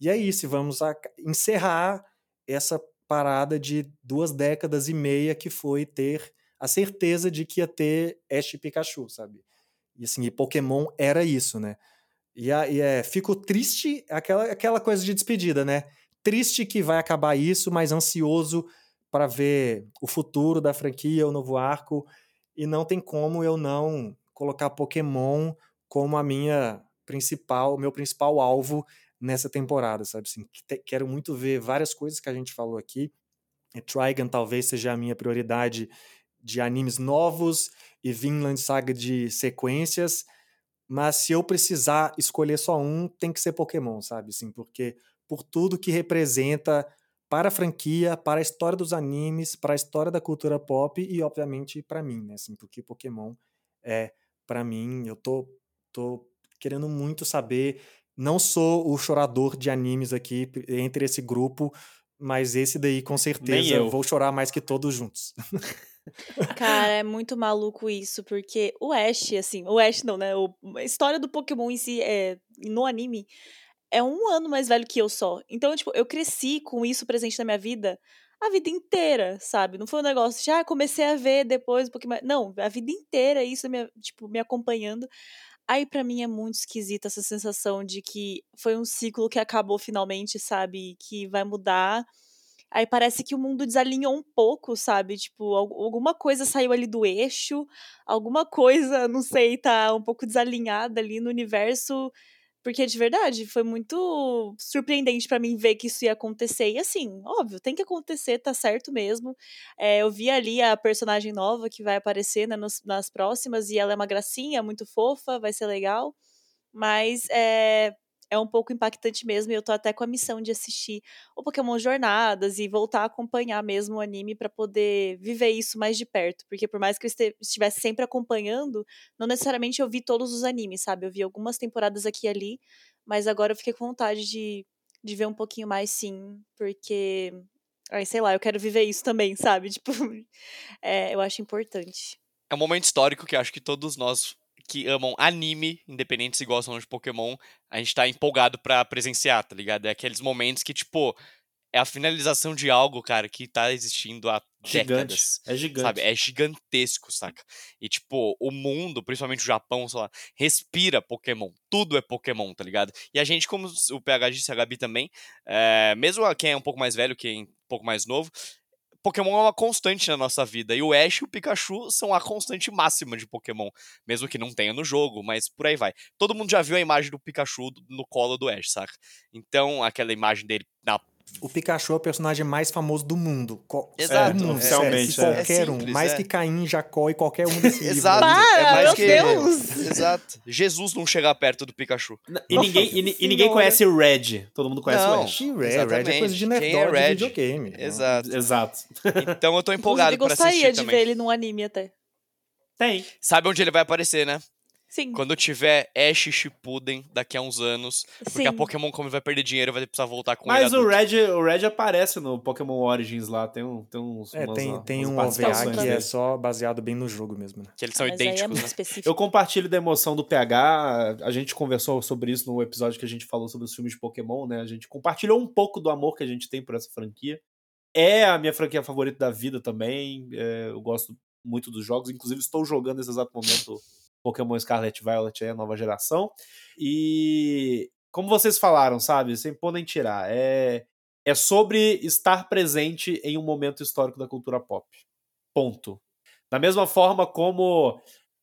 E é isso, vamos a- encerrar essa parada de duas décadas e meia que foi ter a certeza de que ia ter Ash e Pikachu, sabe? E assim, e Pokémon era isso, né? E, a- e é, fico triste, aquela, aquela coisa de despedida, né? Triste que vai acabar isso, mas ansioso para ver o futuro da franquia, o novo arco. E não tem como eu não colocar Pokémon como a minha principal, meu principal alvo nessa temporada, sabe? Assim, quero muito ver várias coisas que a gente falou aqui. E Trigun talvez seja a minha prioridade de animes novos e Vinland Saga de sequências. Mas se eu precisar escolher só um, tem que ser Pokémon, sabe? Assim, porque por tudo que representa para a franquia, para a história dos animes, para a história da cultura pop e, obviamente, para mim, né? Assim, porque Pokémon é, para mim, eu tô, tô querendo muito saber. Não sou o chorador de animes aqui entre esse grupo, mas esse daí, com certeza, eu. vou chorar mais que todos juntos. Cara, é muito maluco isso, porque o Ash, assim, o Ash não, né? O, a história do Pokémon em si, é, no anime, é um ano mais velho que eu só. Então, tipo, eu cresci com isso presente na minha vida a vida inteira, sabe? Não foi um negócio de, ah, comecei a ver depois um pouquinho mais. Não, a vida inteira isso, me, tipo, me acompanhando. Aí, pra mim, é muito esquisita essa sensação de que foi um ciclo que acabou finalmente, sabe? Que vai mudar. Aí parece que o mundo desalinhou um pouco, sabe? Tipo, al- alguma coisa saiu ali do eixo, alguma coisa, não sei, tá um pouco desalinhada ali no universo. Porque de verdade, foi muito surpreendente pra mim ver que isso ia acontecer. E assim, óbvio, tem que acontecer, tá certo mesmo. É, eu vi ali a personagem nova que vai aparecer né, nos- nas próximas, e ela é uma gracinha, muito fofa, vai ser legal. Mas é, é um pouco impactante mesmo, e eu tô até com a missão de assistir o Pokémon Jornadas e voltar a acompanhar mesmo o anime pra poder viver isso mais de perto. Porque por mais que eu estivesse sempre acompanhando, não necessariamente eu vi todos os animes, sabe? Eu vi algumas temporadas aqui e ali, mas agora eu fiquei com vontade de, de ver um pouquinho mais sim, porque. Ai, sei lá, eu quero viver isso também, sabe? Tipo, é, eu acho importante. É um momento histórico que acho que todos nós que amam anime, independente se gostam de Pokémon, a gente tá empolgado pra presenciar, tá ligado? É aqueles momentos que, tipo, é a finalização de algo, cara, que tá existindo há Gigante. décadas. É gigante. Sabe? É gigantesco, saca? E, tipo, o mundo, principalmente o Japão, sei lá, respira Pokémon. Tudo é Pokémon, tá ligado? E a gente, como o PH disse, a Gabi também, é, mesmo quem é um pouco mais velho, quem é um pouco mais novo, Pokémon é uma constante na nossa vida. E o Ash e o Pikachu são a constante máxima de Pokémon. Mesmo que não tenha no jogo, mas por aí vai. Todo mundo já viu a imagem do Pikachu no colo do Ash, saca? Então, aquela imagem dele na O Pikachu é o personagem mais famoso do mundo. Co- Exato, do mundo, oficialmente, é. qualquer É um. simples, mais é. que Caim, Jacó e qualquer um desse livro. Exato. Para, é mais meu que- Deus! Exato. Jesus não chega perto do Pikachu. E ninguém, e, e ninguém conhece o Red. Todo mundo conhece Não. o Ash. Red, Red é coisa de Quem é de Red? videogame. Exato. Exato. Então eu tô empolgado Inclusive, pra assistir gostaria de também. ver ele num anime até. Tem. Sabe onde ele vai aparecer, né? Sim. Quando tiver Ash Shippuden daqui a uns anos. Porque a sim. Pokémon, como vai perder dinheiro, vai precisar voltar com ele Mas o. Red, o Red aparece no Pokémon Origins lá. Tem, um, tem uns. É, umas- tem, tem umas um OVA que é dele. só baseado bem no jogo mesmo, né? Que eles são Mas aí é idênticos, muito né? Eu compartilho da emoção do PH. A gente conversou sobre isso no episódio que a gente falou sobre os filmes de Pokémon, né? A gente compartilhou um pouco do amor que a gente tem por essa franquia. É a minha franquia favorita da vida também. é, eu gosto muito dos jogos. Inclusive, estou jogando nesse exato momento Pokémon Scarlet Violet, é a nova geração. E como vocês falaram, sabe? Sem pôr nem tirar. É, é sobre estar presente em um momento histórico da cultura pop. Ponto. Da mesma forma como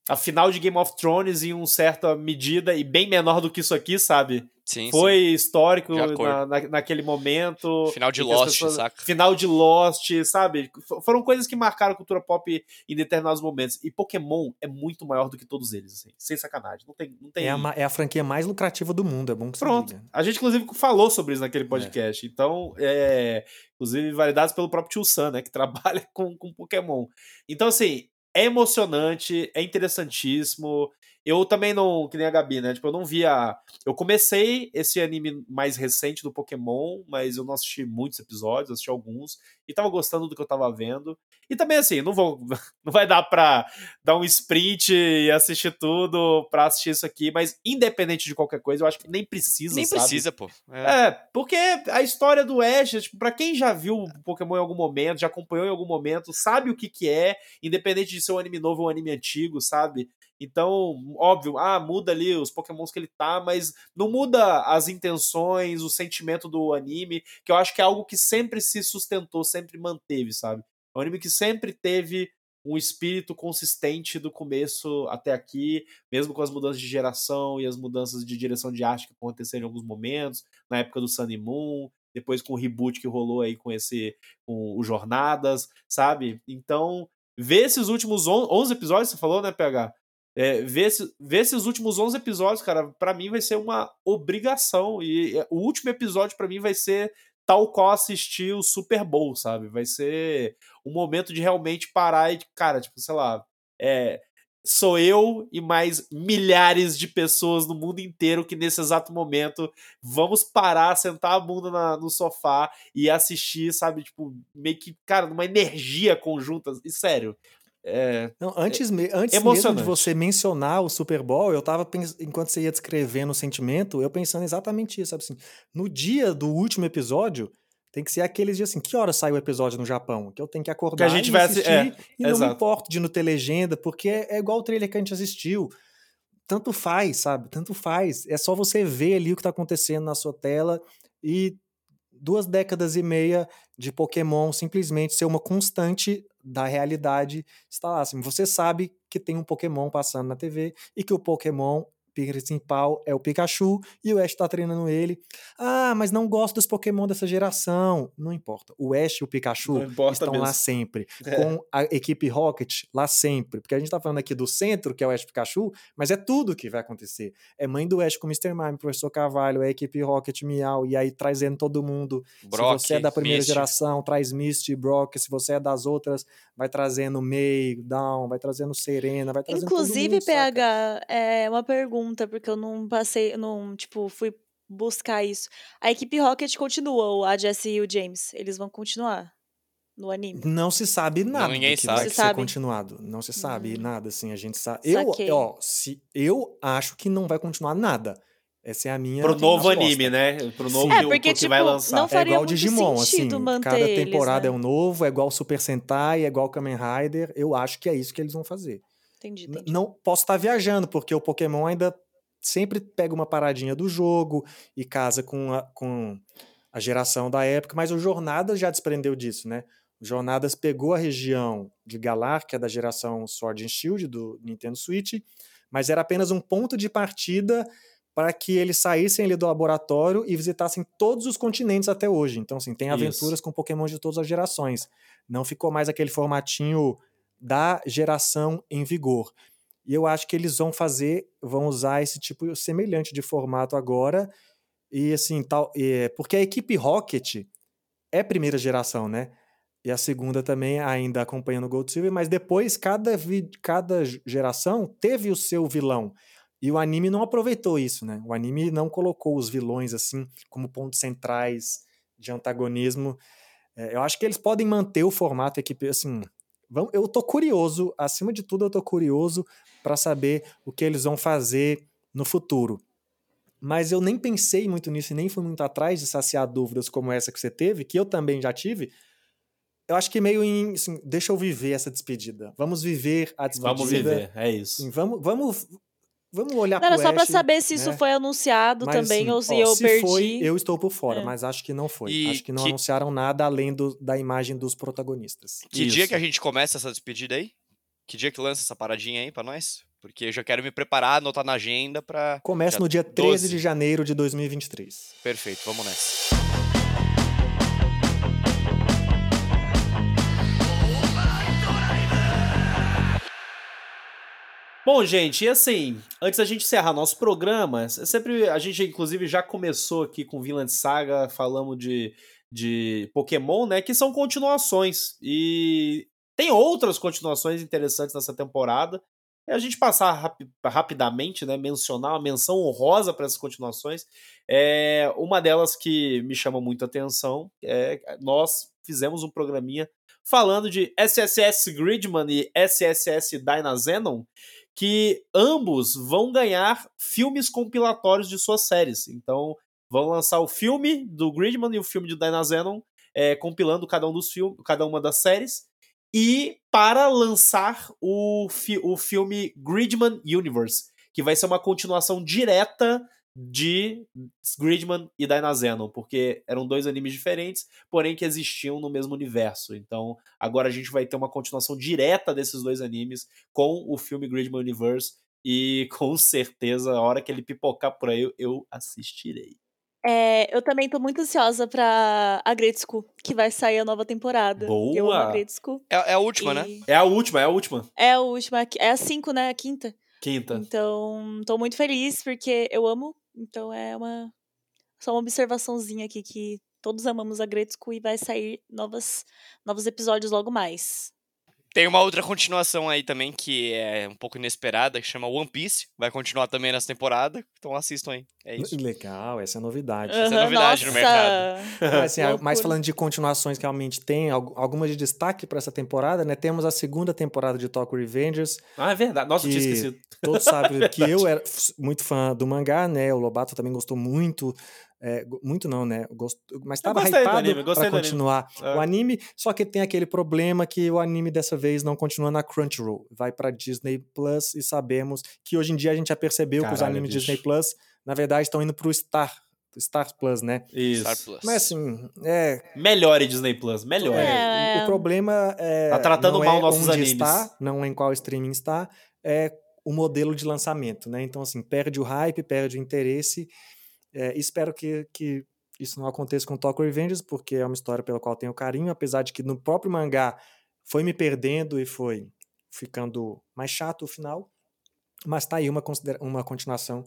a final de Game of Thrones em uma certa medida e bem menor do que isso aqui, sabe? Sim, Foi sim. histórico na, na- naquele momento. Final de Lost, saca? Final de Lost, sabe? F- Foram coisas que marcaram a cultura pop em determinados momentos. E Pokémon é muito maior do que todos eles, assim. Sem sacanagem. Não tem. Não tem... É a, é a franquia mais lucrativa do mundo, é bom que você Pronto. diga. A gente, inclusive, falou sobre isso naquele podcast. Então, é, inclusive, validados pelo próprio Tio Sam, né? Que trabalha com, com Pokémon. Então, assim, é emocionante, é interessantíssimo. Eu também não, que nem a Gabi, né? Tipo, eu não via. Eu comecei esse anime mais recente do Pokémon, mas eu não assisti muitos episódios, assisti alguns, e tava gostando do que eu tava vendo. E também, assim, não vou. Não vai dar pra dar um sprint e assistir tudo pra assistir isso aqui, mas independente de qualquer coisa, eu acho que nem precisa. Nem sabe? precisa, pô. É. É, porque a história do Ash, tipo, pra quem já viu o Pokémon em algum momento, já acompanhou em algum momento, sabe o que que é, independente de ser um anime novo ou um anime antigo, sabe? Então, óbvio, ah, muda ali os Pokémons que ele tá, mas não muda as intenções, o sentimento do anime, que eu acho que é algo que sempre se sustentou, sempre manteve, sabe? É um anime que sempre teve um espírito consistente do começo até aqui, mesmo com as mudanças de geração e as mudanças de direção de arte que aconteceram em alguns momentos, na época do Sun e Moon, depois com o reboot que rolou aí com esse com o Jornadas, sabe? Então, ver esses últimos on- 11 episódios, você falou, né, PH? É, ver, esse- ver esses últimos 11 episódios, cara, pra mim vai ser uma obrigação. E é, o último episódio pra mim vai ser tal qual assistir o Super Bowl, sabe? Vai ser um momento de realmente parar e, cara, tipo, sei lá, é, sou eu e mais milhares de pessoas no mundo inteiro que nesse exato momento vamos parar, sentar a bunda na- no sofá e assistir, sabe? Tipo, meio que, cara, numa energia conjunta. E sério. É, Não, antes, me- antes mesmo de você mencionar o Super Bowl, eu tava pens- enquanto você ia descrevendo o sentimento, eu pensando exatamente isso, sabe assim, no dia do último episódio, tem que ser aqueles dias assim, que hora sai o episódio no Japão? Que eu tenho que acordar Que a gente e vai assi- assistir é, e não me exato. importo de não ter legenda, porque é, é igual o trailer que a gente assistiu. Tanto faz, sabe? Tanto faz. É só você ver ali o que tá acontecendo na sua tela e duas décadas e meia de Pokémon simplesmente ser uma constante da realidade está lá. Assim, você sabe que tem um Pokémon passando na TV e que o Pokémon principal é o Pikachu e o Ash tá treinando ele. Ah, mas não gosto dos Pokémon dessa geração. Não importa. O Ash e o Pikachu estão lá mesmo. sempre. É. Com a equipe Rocket lá sempre. Porque a gente tá falando aqui do centro, que é o Ash e Pikachu, mas é tudo que vai acontecer. É mãe do Ash com o Mr. Mime, Professor Carvalho, é a equipe Rocket Meow, e aí trazendo todo mundo Brock, se você é da primeira Misty. geração, traz Misty, Brock. Se você é das outras, vai trazendo May, Down, vai trazendo Serena, vai trazendo todo Inclusive, mundo, saca? PH, é uma pergunta, porque eu não passei, não, tipo, fui buscar isso. A equipe Rocket continua, a Jessie e o James. Eles vão continuar no anime. Não se sabe nada ninguém do que sabe. vai Se ser sabe? continuado. Não se sabe Hum. nada, assim, a gente sabe. Eu, ó, se, eu acho que não vai continuar nada. Essa é a minha Pro novo aposta. anime, né? Pro novo. É, que, porque, que vai tipo, lançar. não É faria igual muito Digimon, assim. Cada eles, temporada né? é um novo, é igual Super Sentai, é igual Kamen Rider. Eu acho que é isso que eles vão fazer. Entendi, entendi. Não posso estar viajando, porque o Pokémon ainda sempre pega uma paradinha do jogo e casa com a, com a geração da época, mas o Jornadas já desprendeu disso, né? O Jornadas pegou a região de Galar, que é da geração Sword and Shield do Nintendo Switch, mas era apenas um ponto de partida para que eles saíssem ali do laboratório e visitassem todos os continentes até hoje. Então, assim, tem Isso. aventuras com Pokémon de todas as gerações. Não ficou mais aquele formatinho da geração em vigor. E eu acho que eles vão fazer, vão usar esse tipo semelhante de formato agora. E assim, tal, é, porque a equipe Rocket é primeira geração, né? E a segunda também ainda acompanhando o Gold Silver, mas depois cada, vi- cada geração teve o seu vilão. E o anime não aproveitou isso, né? O anime não colocou os vilões assim como pontos centrais de antagonismo. É, eu acho que eles podem manter o formato equipe assim. Vão, eu tô curioso, acima de tudo eu tô curioso para saber o que eles vão fazer no futuro. Mas eu nem pensei muito nisso e nem fui muito atrás de saciar dúvidas como essa que você teve, que eu também já tive. Eu acho que meio em, assim, deixa eu viver essa despedida. Vamos viver a despedida. Vamos viver, é isso. Assim, vamos, vamos Vamos olhar Não, era só pra Ash, saber se isso né? foi anunciado Mas, também assim, ou se ó, eu se perdi. foi, eu estou por fora, É. mas acho que não foi. E acho que não que- anunciaram nada além do- da imagem dos protagonistas. Que dia Isso. que a gente começa essa despedida aí? Que dia que lança essa paradinha aí pra nós? Porque eu já quero me preparar, anotar na agenda pra. Começa Já no dia 13 12. de janeiro de 2023. Perfeito, vamos nessa. Bom, gente, e assim, antes da gente encerrar nosso programa, é sempre a gente inclusive já começou aqui com Vinland Saga, falamos de, de Pokémon, né, que são continuações e tem outras continuações interessantes nessa temporada. E a gente passar rapi- rapidamente, né, mencionar uma menção honrosa para essas continuações. É uma delas que me chama muito a atenção é nós fizemos um programinha falando de SSS Gridman e SSS Dynazenon, que ambos vão ganhar filmes compilatórios de suas séries. Então, vão lançar o filme do Gridman e o filme de Dynazenon, é, compilando cada um dos filmes, cada uma das séries. E para lançar o, fi- o filme Gridman Universe, que vai ser uma continuação direta de Gridman e Dynazenon, porque eram dois animes diferentes, porém que existiam no mesmo universo. Então, agora a gente vai ter uma continuação direta desses dois animes com o filme Gridman Universe e com certeza a hora que ele pipocar por aí eu- assistirei. É, eu também tô muito ansiosa pra a Gretzko, que vai sair a nova temporada. Eu amo a Boa! Gretzko. É, é a última, né? e É a última, é a última. É a última, é a 5, né? A quinta. Quinta. Então, tô muito feliz porque eu amo. Então é uma só uma observaçãozinha aqui que todos amamos a Gretzko e vai sair novas, novos episódios logo mais. Tem uma outra continuação aí também que é um pouco inesperada, que chama One Piece. Vai continuar também nessa temporada. Então assistam aí. É isso. Legal, essa é a novidade. Essa é novidade no nossa! mercado. Mas, assim, Loucura. falando de continuações que realmente tem, al- algumas de destaque para essa temporada, né? Temos a segunda temporada de Tokyo Revengers. Ah, é verdade. Nossa, eu tinha Que- esquecido. Todos sabem que eu era muito fã do mangá, né? O Lobato também gostou muito. É, muito não, né? Gost... Mas estava gostei do hypado anime, gostei para do anime. continuar É. o anime, só que tem aquele problema que o anime dessa vez não continua na Crunchyroll. Vai para Disney Plus e sabemos que hoje em dia a gente já percebeu que os Caralho, animes bicho. Disney Plus, na verdade, estão indo pro Star, Star Plus, né? Isso. Star Plus. Mas assim, é, Melhore Disney Plus, melhore. É. o problema é. Tá tratando não mal é nossos onde animes. está, não é em qual streaming está, é o modelo de lançamento, né? Então, assim, perde o hype, perde o interesse. É, espero que, que isso não aconteça com Tokyo Revengers, porque é uma história pela qual tenho carinho, apesar de que no próprio mangá foi me perdendo e foi ficando mais chato o final. Mas tá aí uma, uma continuação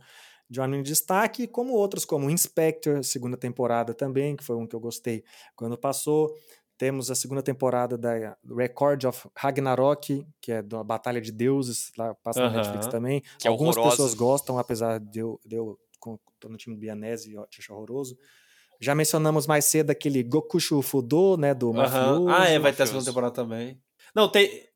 de um anime de destaque, como outros, como Inspector, segunda temporada também, que foi um que eu gostei quando passou. Temos a segunda temporada da Record of Ragnarok, que é da Batalha de Deuses, lá passa na Aham. Netflix também. Que é Algumas horrorosa. pessoas gostam, apesar de eu, de eu tô no time do Bianese e acho horroroso. Já mencionamos mais cedo aquele Gokushu Fudo, né, do Aham. mafioso. Ah, é, vai ter a segunda temporada também. Não, tem.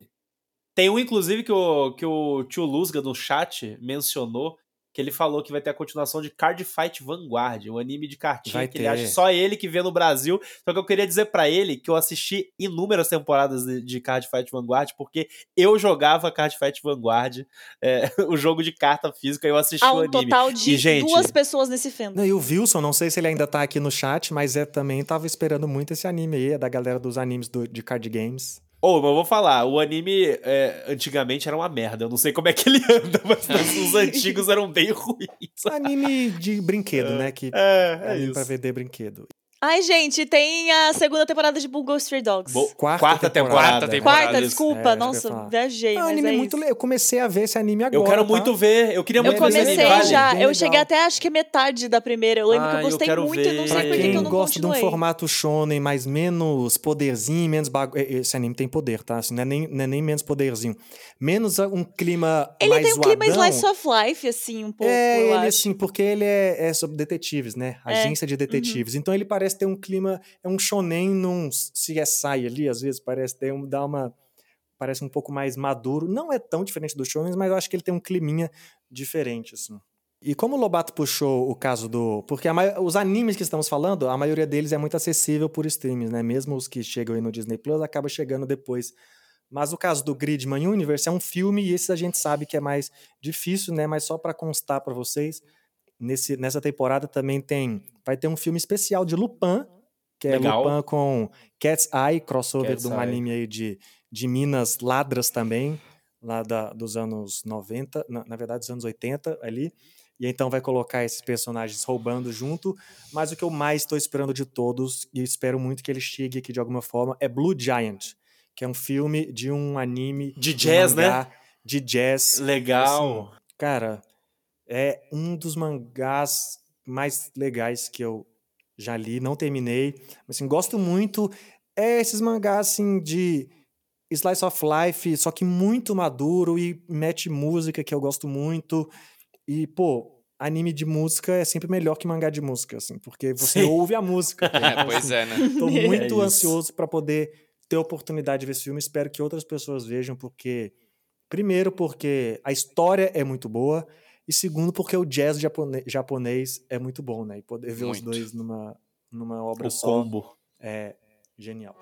Tem um, inclusive, que o, que o tio Lusga no chat mencionou. Que ele falou que vai ter a continuação de Card Fight Vanguard, um anime de cartinha Vai que ele acha só ele que vê no Brasil. Só que eu queria dizer pra ele que eu assisti inúmeras temporadas de, de Card Fight Vanguard, porque eu jogava Card Fight Vanguard, é, o jogo de carta física, eu assisti Há o um anime. total de E, gente, duas pessoas nesse fandom. E o Wilson, não sei se ele ainda tá aqui no chat, mas é também tava esperando muito esse anime aí, é da galera dos animes do- de card games. Ô, mas eu vou falar, o anime é, antigamente era uma merda. Eu não sei como é que ele anda, mas os antigos eram bem ruins. Anime de brinquedo, né? Que É, é anime isso. pra vender brinquedo. Ai, gente, tem a segunda temporada de Bungo Stray Dogs. Bo- Quarta quarta, temporada. temporada. Quarta temporada. Quarta, desculpa. É, eu Nossa, viajei, É um anime é muito isso. legal. Eu comecei a ver esse anime agora. Eu quero tá? muito ver. Eu queria Eu muito ver esse comecei anime. já, Bem eu legal. cheguei até acho que metade da primeira. Eu lembro Ah, que eu eu gostei quero muito e não ver. sei por que eu não gosta de um continuei. formato shonen, mas menos poderzinho, menos bagulho. Esse anime tem poder, tá? Assim, não, é nem, não é nem menos poderzinho. Menos um clima Ele mais tem um clima slice of life, assim, um pouco, É, eu ele acho. assim, porque ele é, é sobre detetives, né? É, Agência de detetives. Então ele parece ter um clima, é um shonen num CSI ali, às vezes parece ter um, dá uma parece um pouco mais maduro. Não é tão diferente dos shonens, mas eu acho que ele tem um climinha diferente assim. E como o Lobato puxou o caso do, porque a mai- os animes que estamos falando, a maioria deles é muito acessível por streams, né? Mesmo os que chegam aí no Disney Plus, acaba chegando depois Mas o caso do Gridman Universe é um filme e esse a gente sabe que é mais difícil, né? Mas só para constar para vocês, nesse, nessa temporada também tem vai ter um filme especial de Lupin, que é Legal. Lupin com Cat's Eye, crossover Cat's de um Eye. anime aí de, de Minas Ladras também, lá da, dos anos 90, na, na verdade dos anos 80 ali. E então vai colocar esses personagens roubando junto. Mas o que eu mais estou esperando de todos, e espero muito que ele chegue aqui de alguma forma, é Blue Giant, que é um filme de um anime De jazz, né? mangá De jazz. Legal. Cara, é um dos mangás mais legais que eu já li, não terminei, mas assim, gosto muito. É esses mangás assim de slice of life, só que muito maduro e mete música que eu gosto muito. E pô, anime de música é sempre melhor que mangá de música, assim, porque você Sim. ouve a música. É, pois é, né? Tô É muito isso. ansioso para poder ter a oportunidade de ver esse filme. Espero que outras pessoas vejam, porque primeiro porque a história é muito boa e segundo porque o jazz japonês é muito bom, né? E poder ver os Muito. dois numa numa obra O só combo. é genial.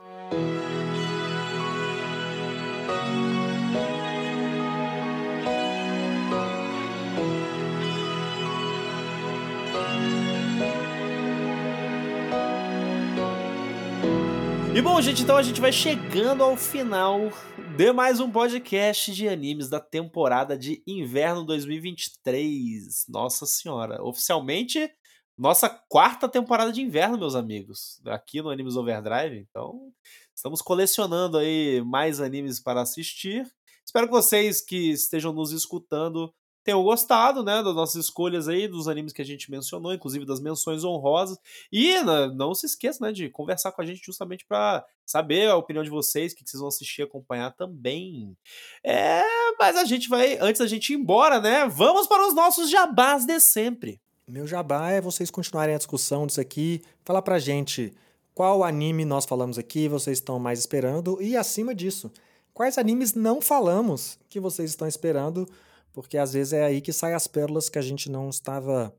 E bom, gente, então a gente vai chegando ao final de mais um podcast de animes da temporada de inverno 2023. Nossa senhora, oficialmente nossa quarta temporada de inverno, meus amigos, aqui no Animes Overdrive. Então, estamos colecionando aí mais animes para assistir. Espero que vocês que estejam nos escutando tenham gostado, né, das nossas escolhas aí, dos animes que a gente mencionou, inclusive das menções honrosas. E né, não se esqueça, né, de conversar com a gente justamente para saber a opinião de vocês, o que que vocês vão assistir e acompanhar também. É, mas a gente vai, antes da gente ir embora, né, vamos para os nossos jabás de sempre. Meu jabá é vocês continuarem a discussão disso aqui, falar pra gente qual anime nós falamos aqui, vocês estão mais esperando e acima disso, quais animes não falamos que vocês estão esperando, porque às vezes é aí que saem as pérolas que a gente não estava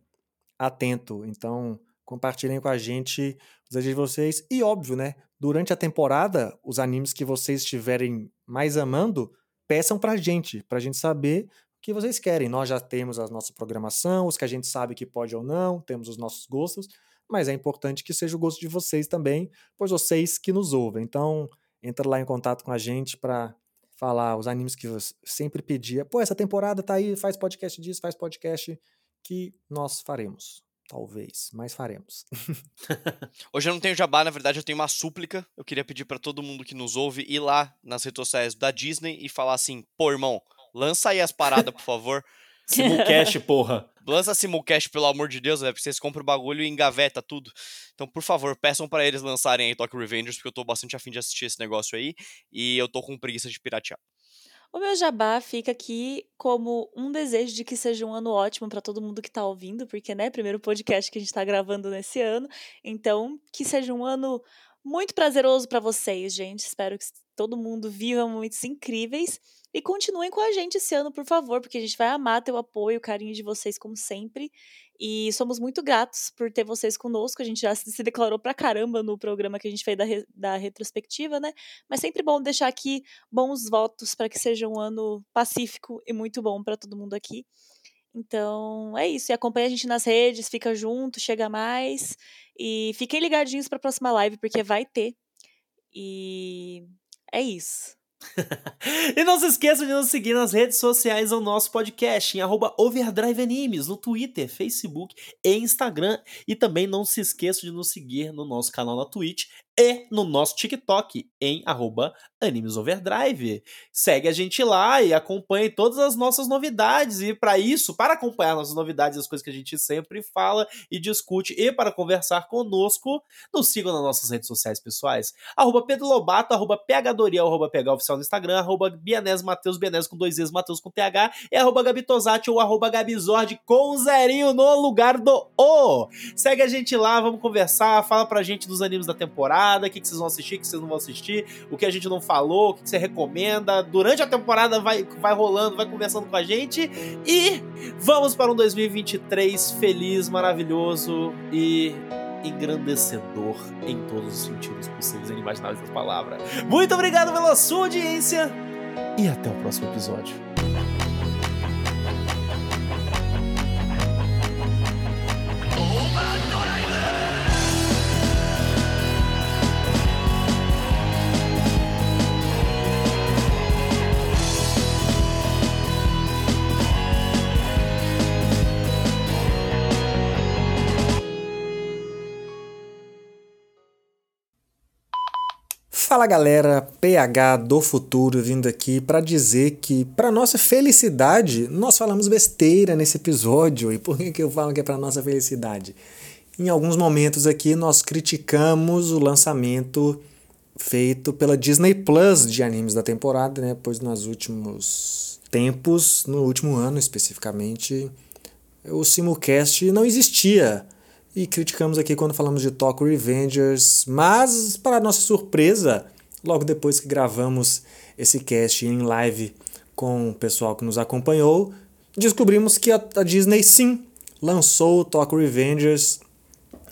atento. Então, compartilhem com a gente os desejos de vocês e óbvio, né, durante a temporada, os animes que vocês estiverem mais amando, peçam pra gente, pra gente saber que vocês querem. Nós já temos a nossa programação, os que a gente sabe que pode ou não, temos os nossos gostos, mas é importante que seja o gosto de vocês também, pois vocês que nos ouvem. Então, entra lá em contato com a gente para falar os animes que você sempre pedia. Pô, essa temporada tá aí, faz podcast disso, faz podcast que nós faremos. Talvez, mas faremos. Hoje eu não tenho jabá, na verdade eu tenho uma súplica. Eu queria pedir pra todo mundo que nos ouve ir lá nas redes sociais da Disney e falar assim: pô, irmão, lança aí as paradas, por favor. Simulcast, porra. Lança simulcast, pelo amor de Deus, né? Porque vocês compram o bagulho e engaveta tudo. Então, por favor, peçam pra eles lançarem aí Tokyo Revengers, porque eu tô bastante afim de assistir esse negócio aí. E eu tô com preguiça de piratear. O meu jabá fica aqui como um desejo de que seja um ano ótimo para todo mundo que tá ouvindo, porque, né, primeiro podcast que a gente tá gravando nesse ano. Então, que seja um ano muito prazeroso para vocês, gente. Espero que todo mundo viva momentos incríveis e continuem com a gente esse ano, por favor, porque a gente vai amar ter o apoio, o carinho de vocês como sempre. E somos muito gratos por ter vocês conosco. A gente já se declarou pra caramba no programa que a gente fez da, re- da retrospectiva, né? Mas sempre bom deixar aqui bons votos para que seja um ano pacífico e muito bom para todo mundo aqui. Então, é isso. E acompanha a gente nas redes, fica junto, chega mais. E fiquem ligadinhos para a próxima live, porque vai ter. E é isso. E não se esqueça de nos seguir nas redes sociais ao nosso podcast, em arroba Overdrive Animes, no Twitter, Facebook e Instagram. E também não se esqueça de nos seguir no nosso canal na Twitch e no nosso TikTok, em arroba Animes Overdrive. Segue a gente lá e acompanhe todas as nossas novidades. E para isso, para acompanhar nossas novidades as coisas que a gente sempre fala e discute, e para conversar conosco, nos sigam nas nossas redes sociais pessoais arroba Pedro Lobato, arroba PHDoriel, arroba PH Oficial no Instagram, arroba Bianese com dois E's, Matheus com TH, e arroba Gabi Tosati ou arroba Gabizord com zerinho no lugar do O. Segue a gente lá, vamos conversar, fala pra gente dos animes da temporada, o que, que vocês vão assistir, o que vocês não vão assistir, o que a gente não falou, o que, que você recomenda. Durante a temporada vai, vai rolando, vai conversando com a gente e vamos para um 2023 feliz, maravilhoso e engrandecedor em todos os sentidos possíveis e inimagináveis da palavra. Muito obrigado pela sua audiência e até o próximo episódio. Fala galera, PH do futuro vindo aqui para dizer que, para nossa felicidade, nós falamos besteira nesse episódio. E por que, que eu falo que é para nossa felicidade? Em alguns momentos aqui nós criticamos o lançamento feito pela Disney Plus de animes da temporada, né? Pois nos últimos tempos, no último ano especificamente, o simulcast não existia e criticamos aqui quando falamos de Tokyo Revengers, mas para nossa surpresa, logo depois que gravamos esse cast em live com o pessoal que nos acompanhou, descobrimos que a, a Disney sim lançou o Tokyo Revengers,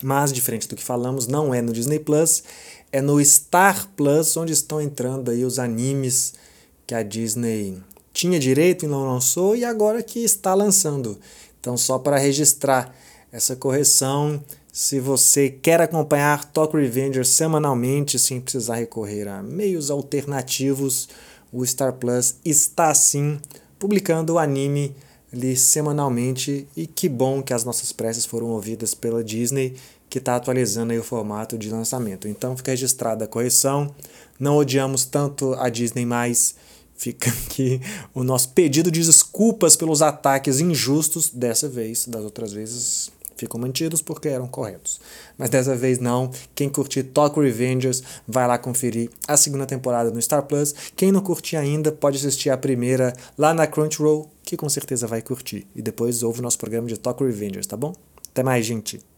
mas diferente do que falamos, não é no Disney Plus, é no Star Plus, onde estão entrando aí os animes que a Disney tinha direito e não lançou e agora que está lançando. Então só para registrar essa correção. Se você quer acompanhar Talk Revenger semanalmente, sem precisar recorrer a meios alternativos, o Star Plus está sim publicando o anime ali semanalmente e que bom que as nossas preces foram ouvidas pela Disney, que está atualizando o formato de lançamento. Então fica registrada a correção. Não odiamos tanto a Disney mais. Fica aqui o nosso pedido de desculpas pelos ataques injustos dessa vez. Das outras vezes ficam mantidos porque eram corretos. Mas dessa vez não. Quem curtir Talk Revengers vai lá conferir a segunda temporada no Star Plus. Quem não curtir ainda pode assistir a primeira lá na Crunchyroll, que com certeza vai curtir. E depois ouve o nosso programa de Talk Revengers, tá bom? Até mais, gente!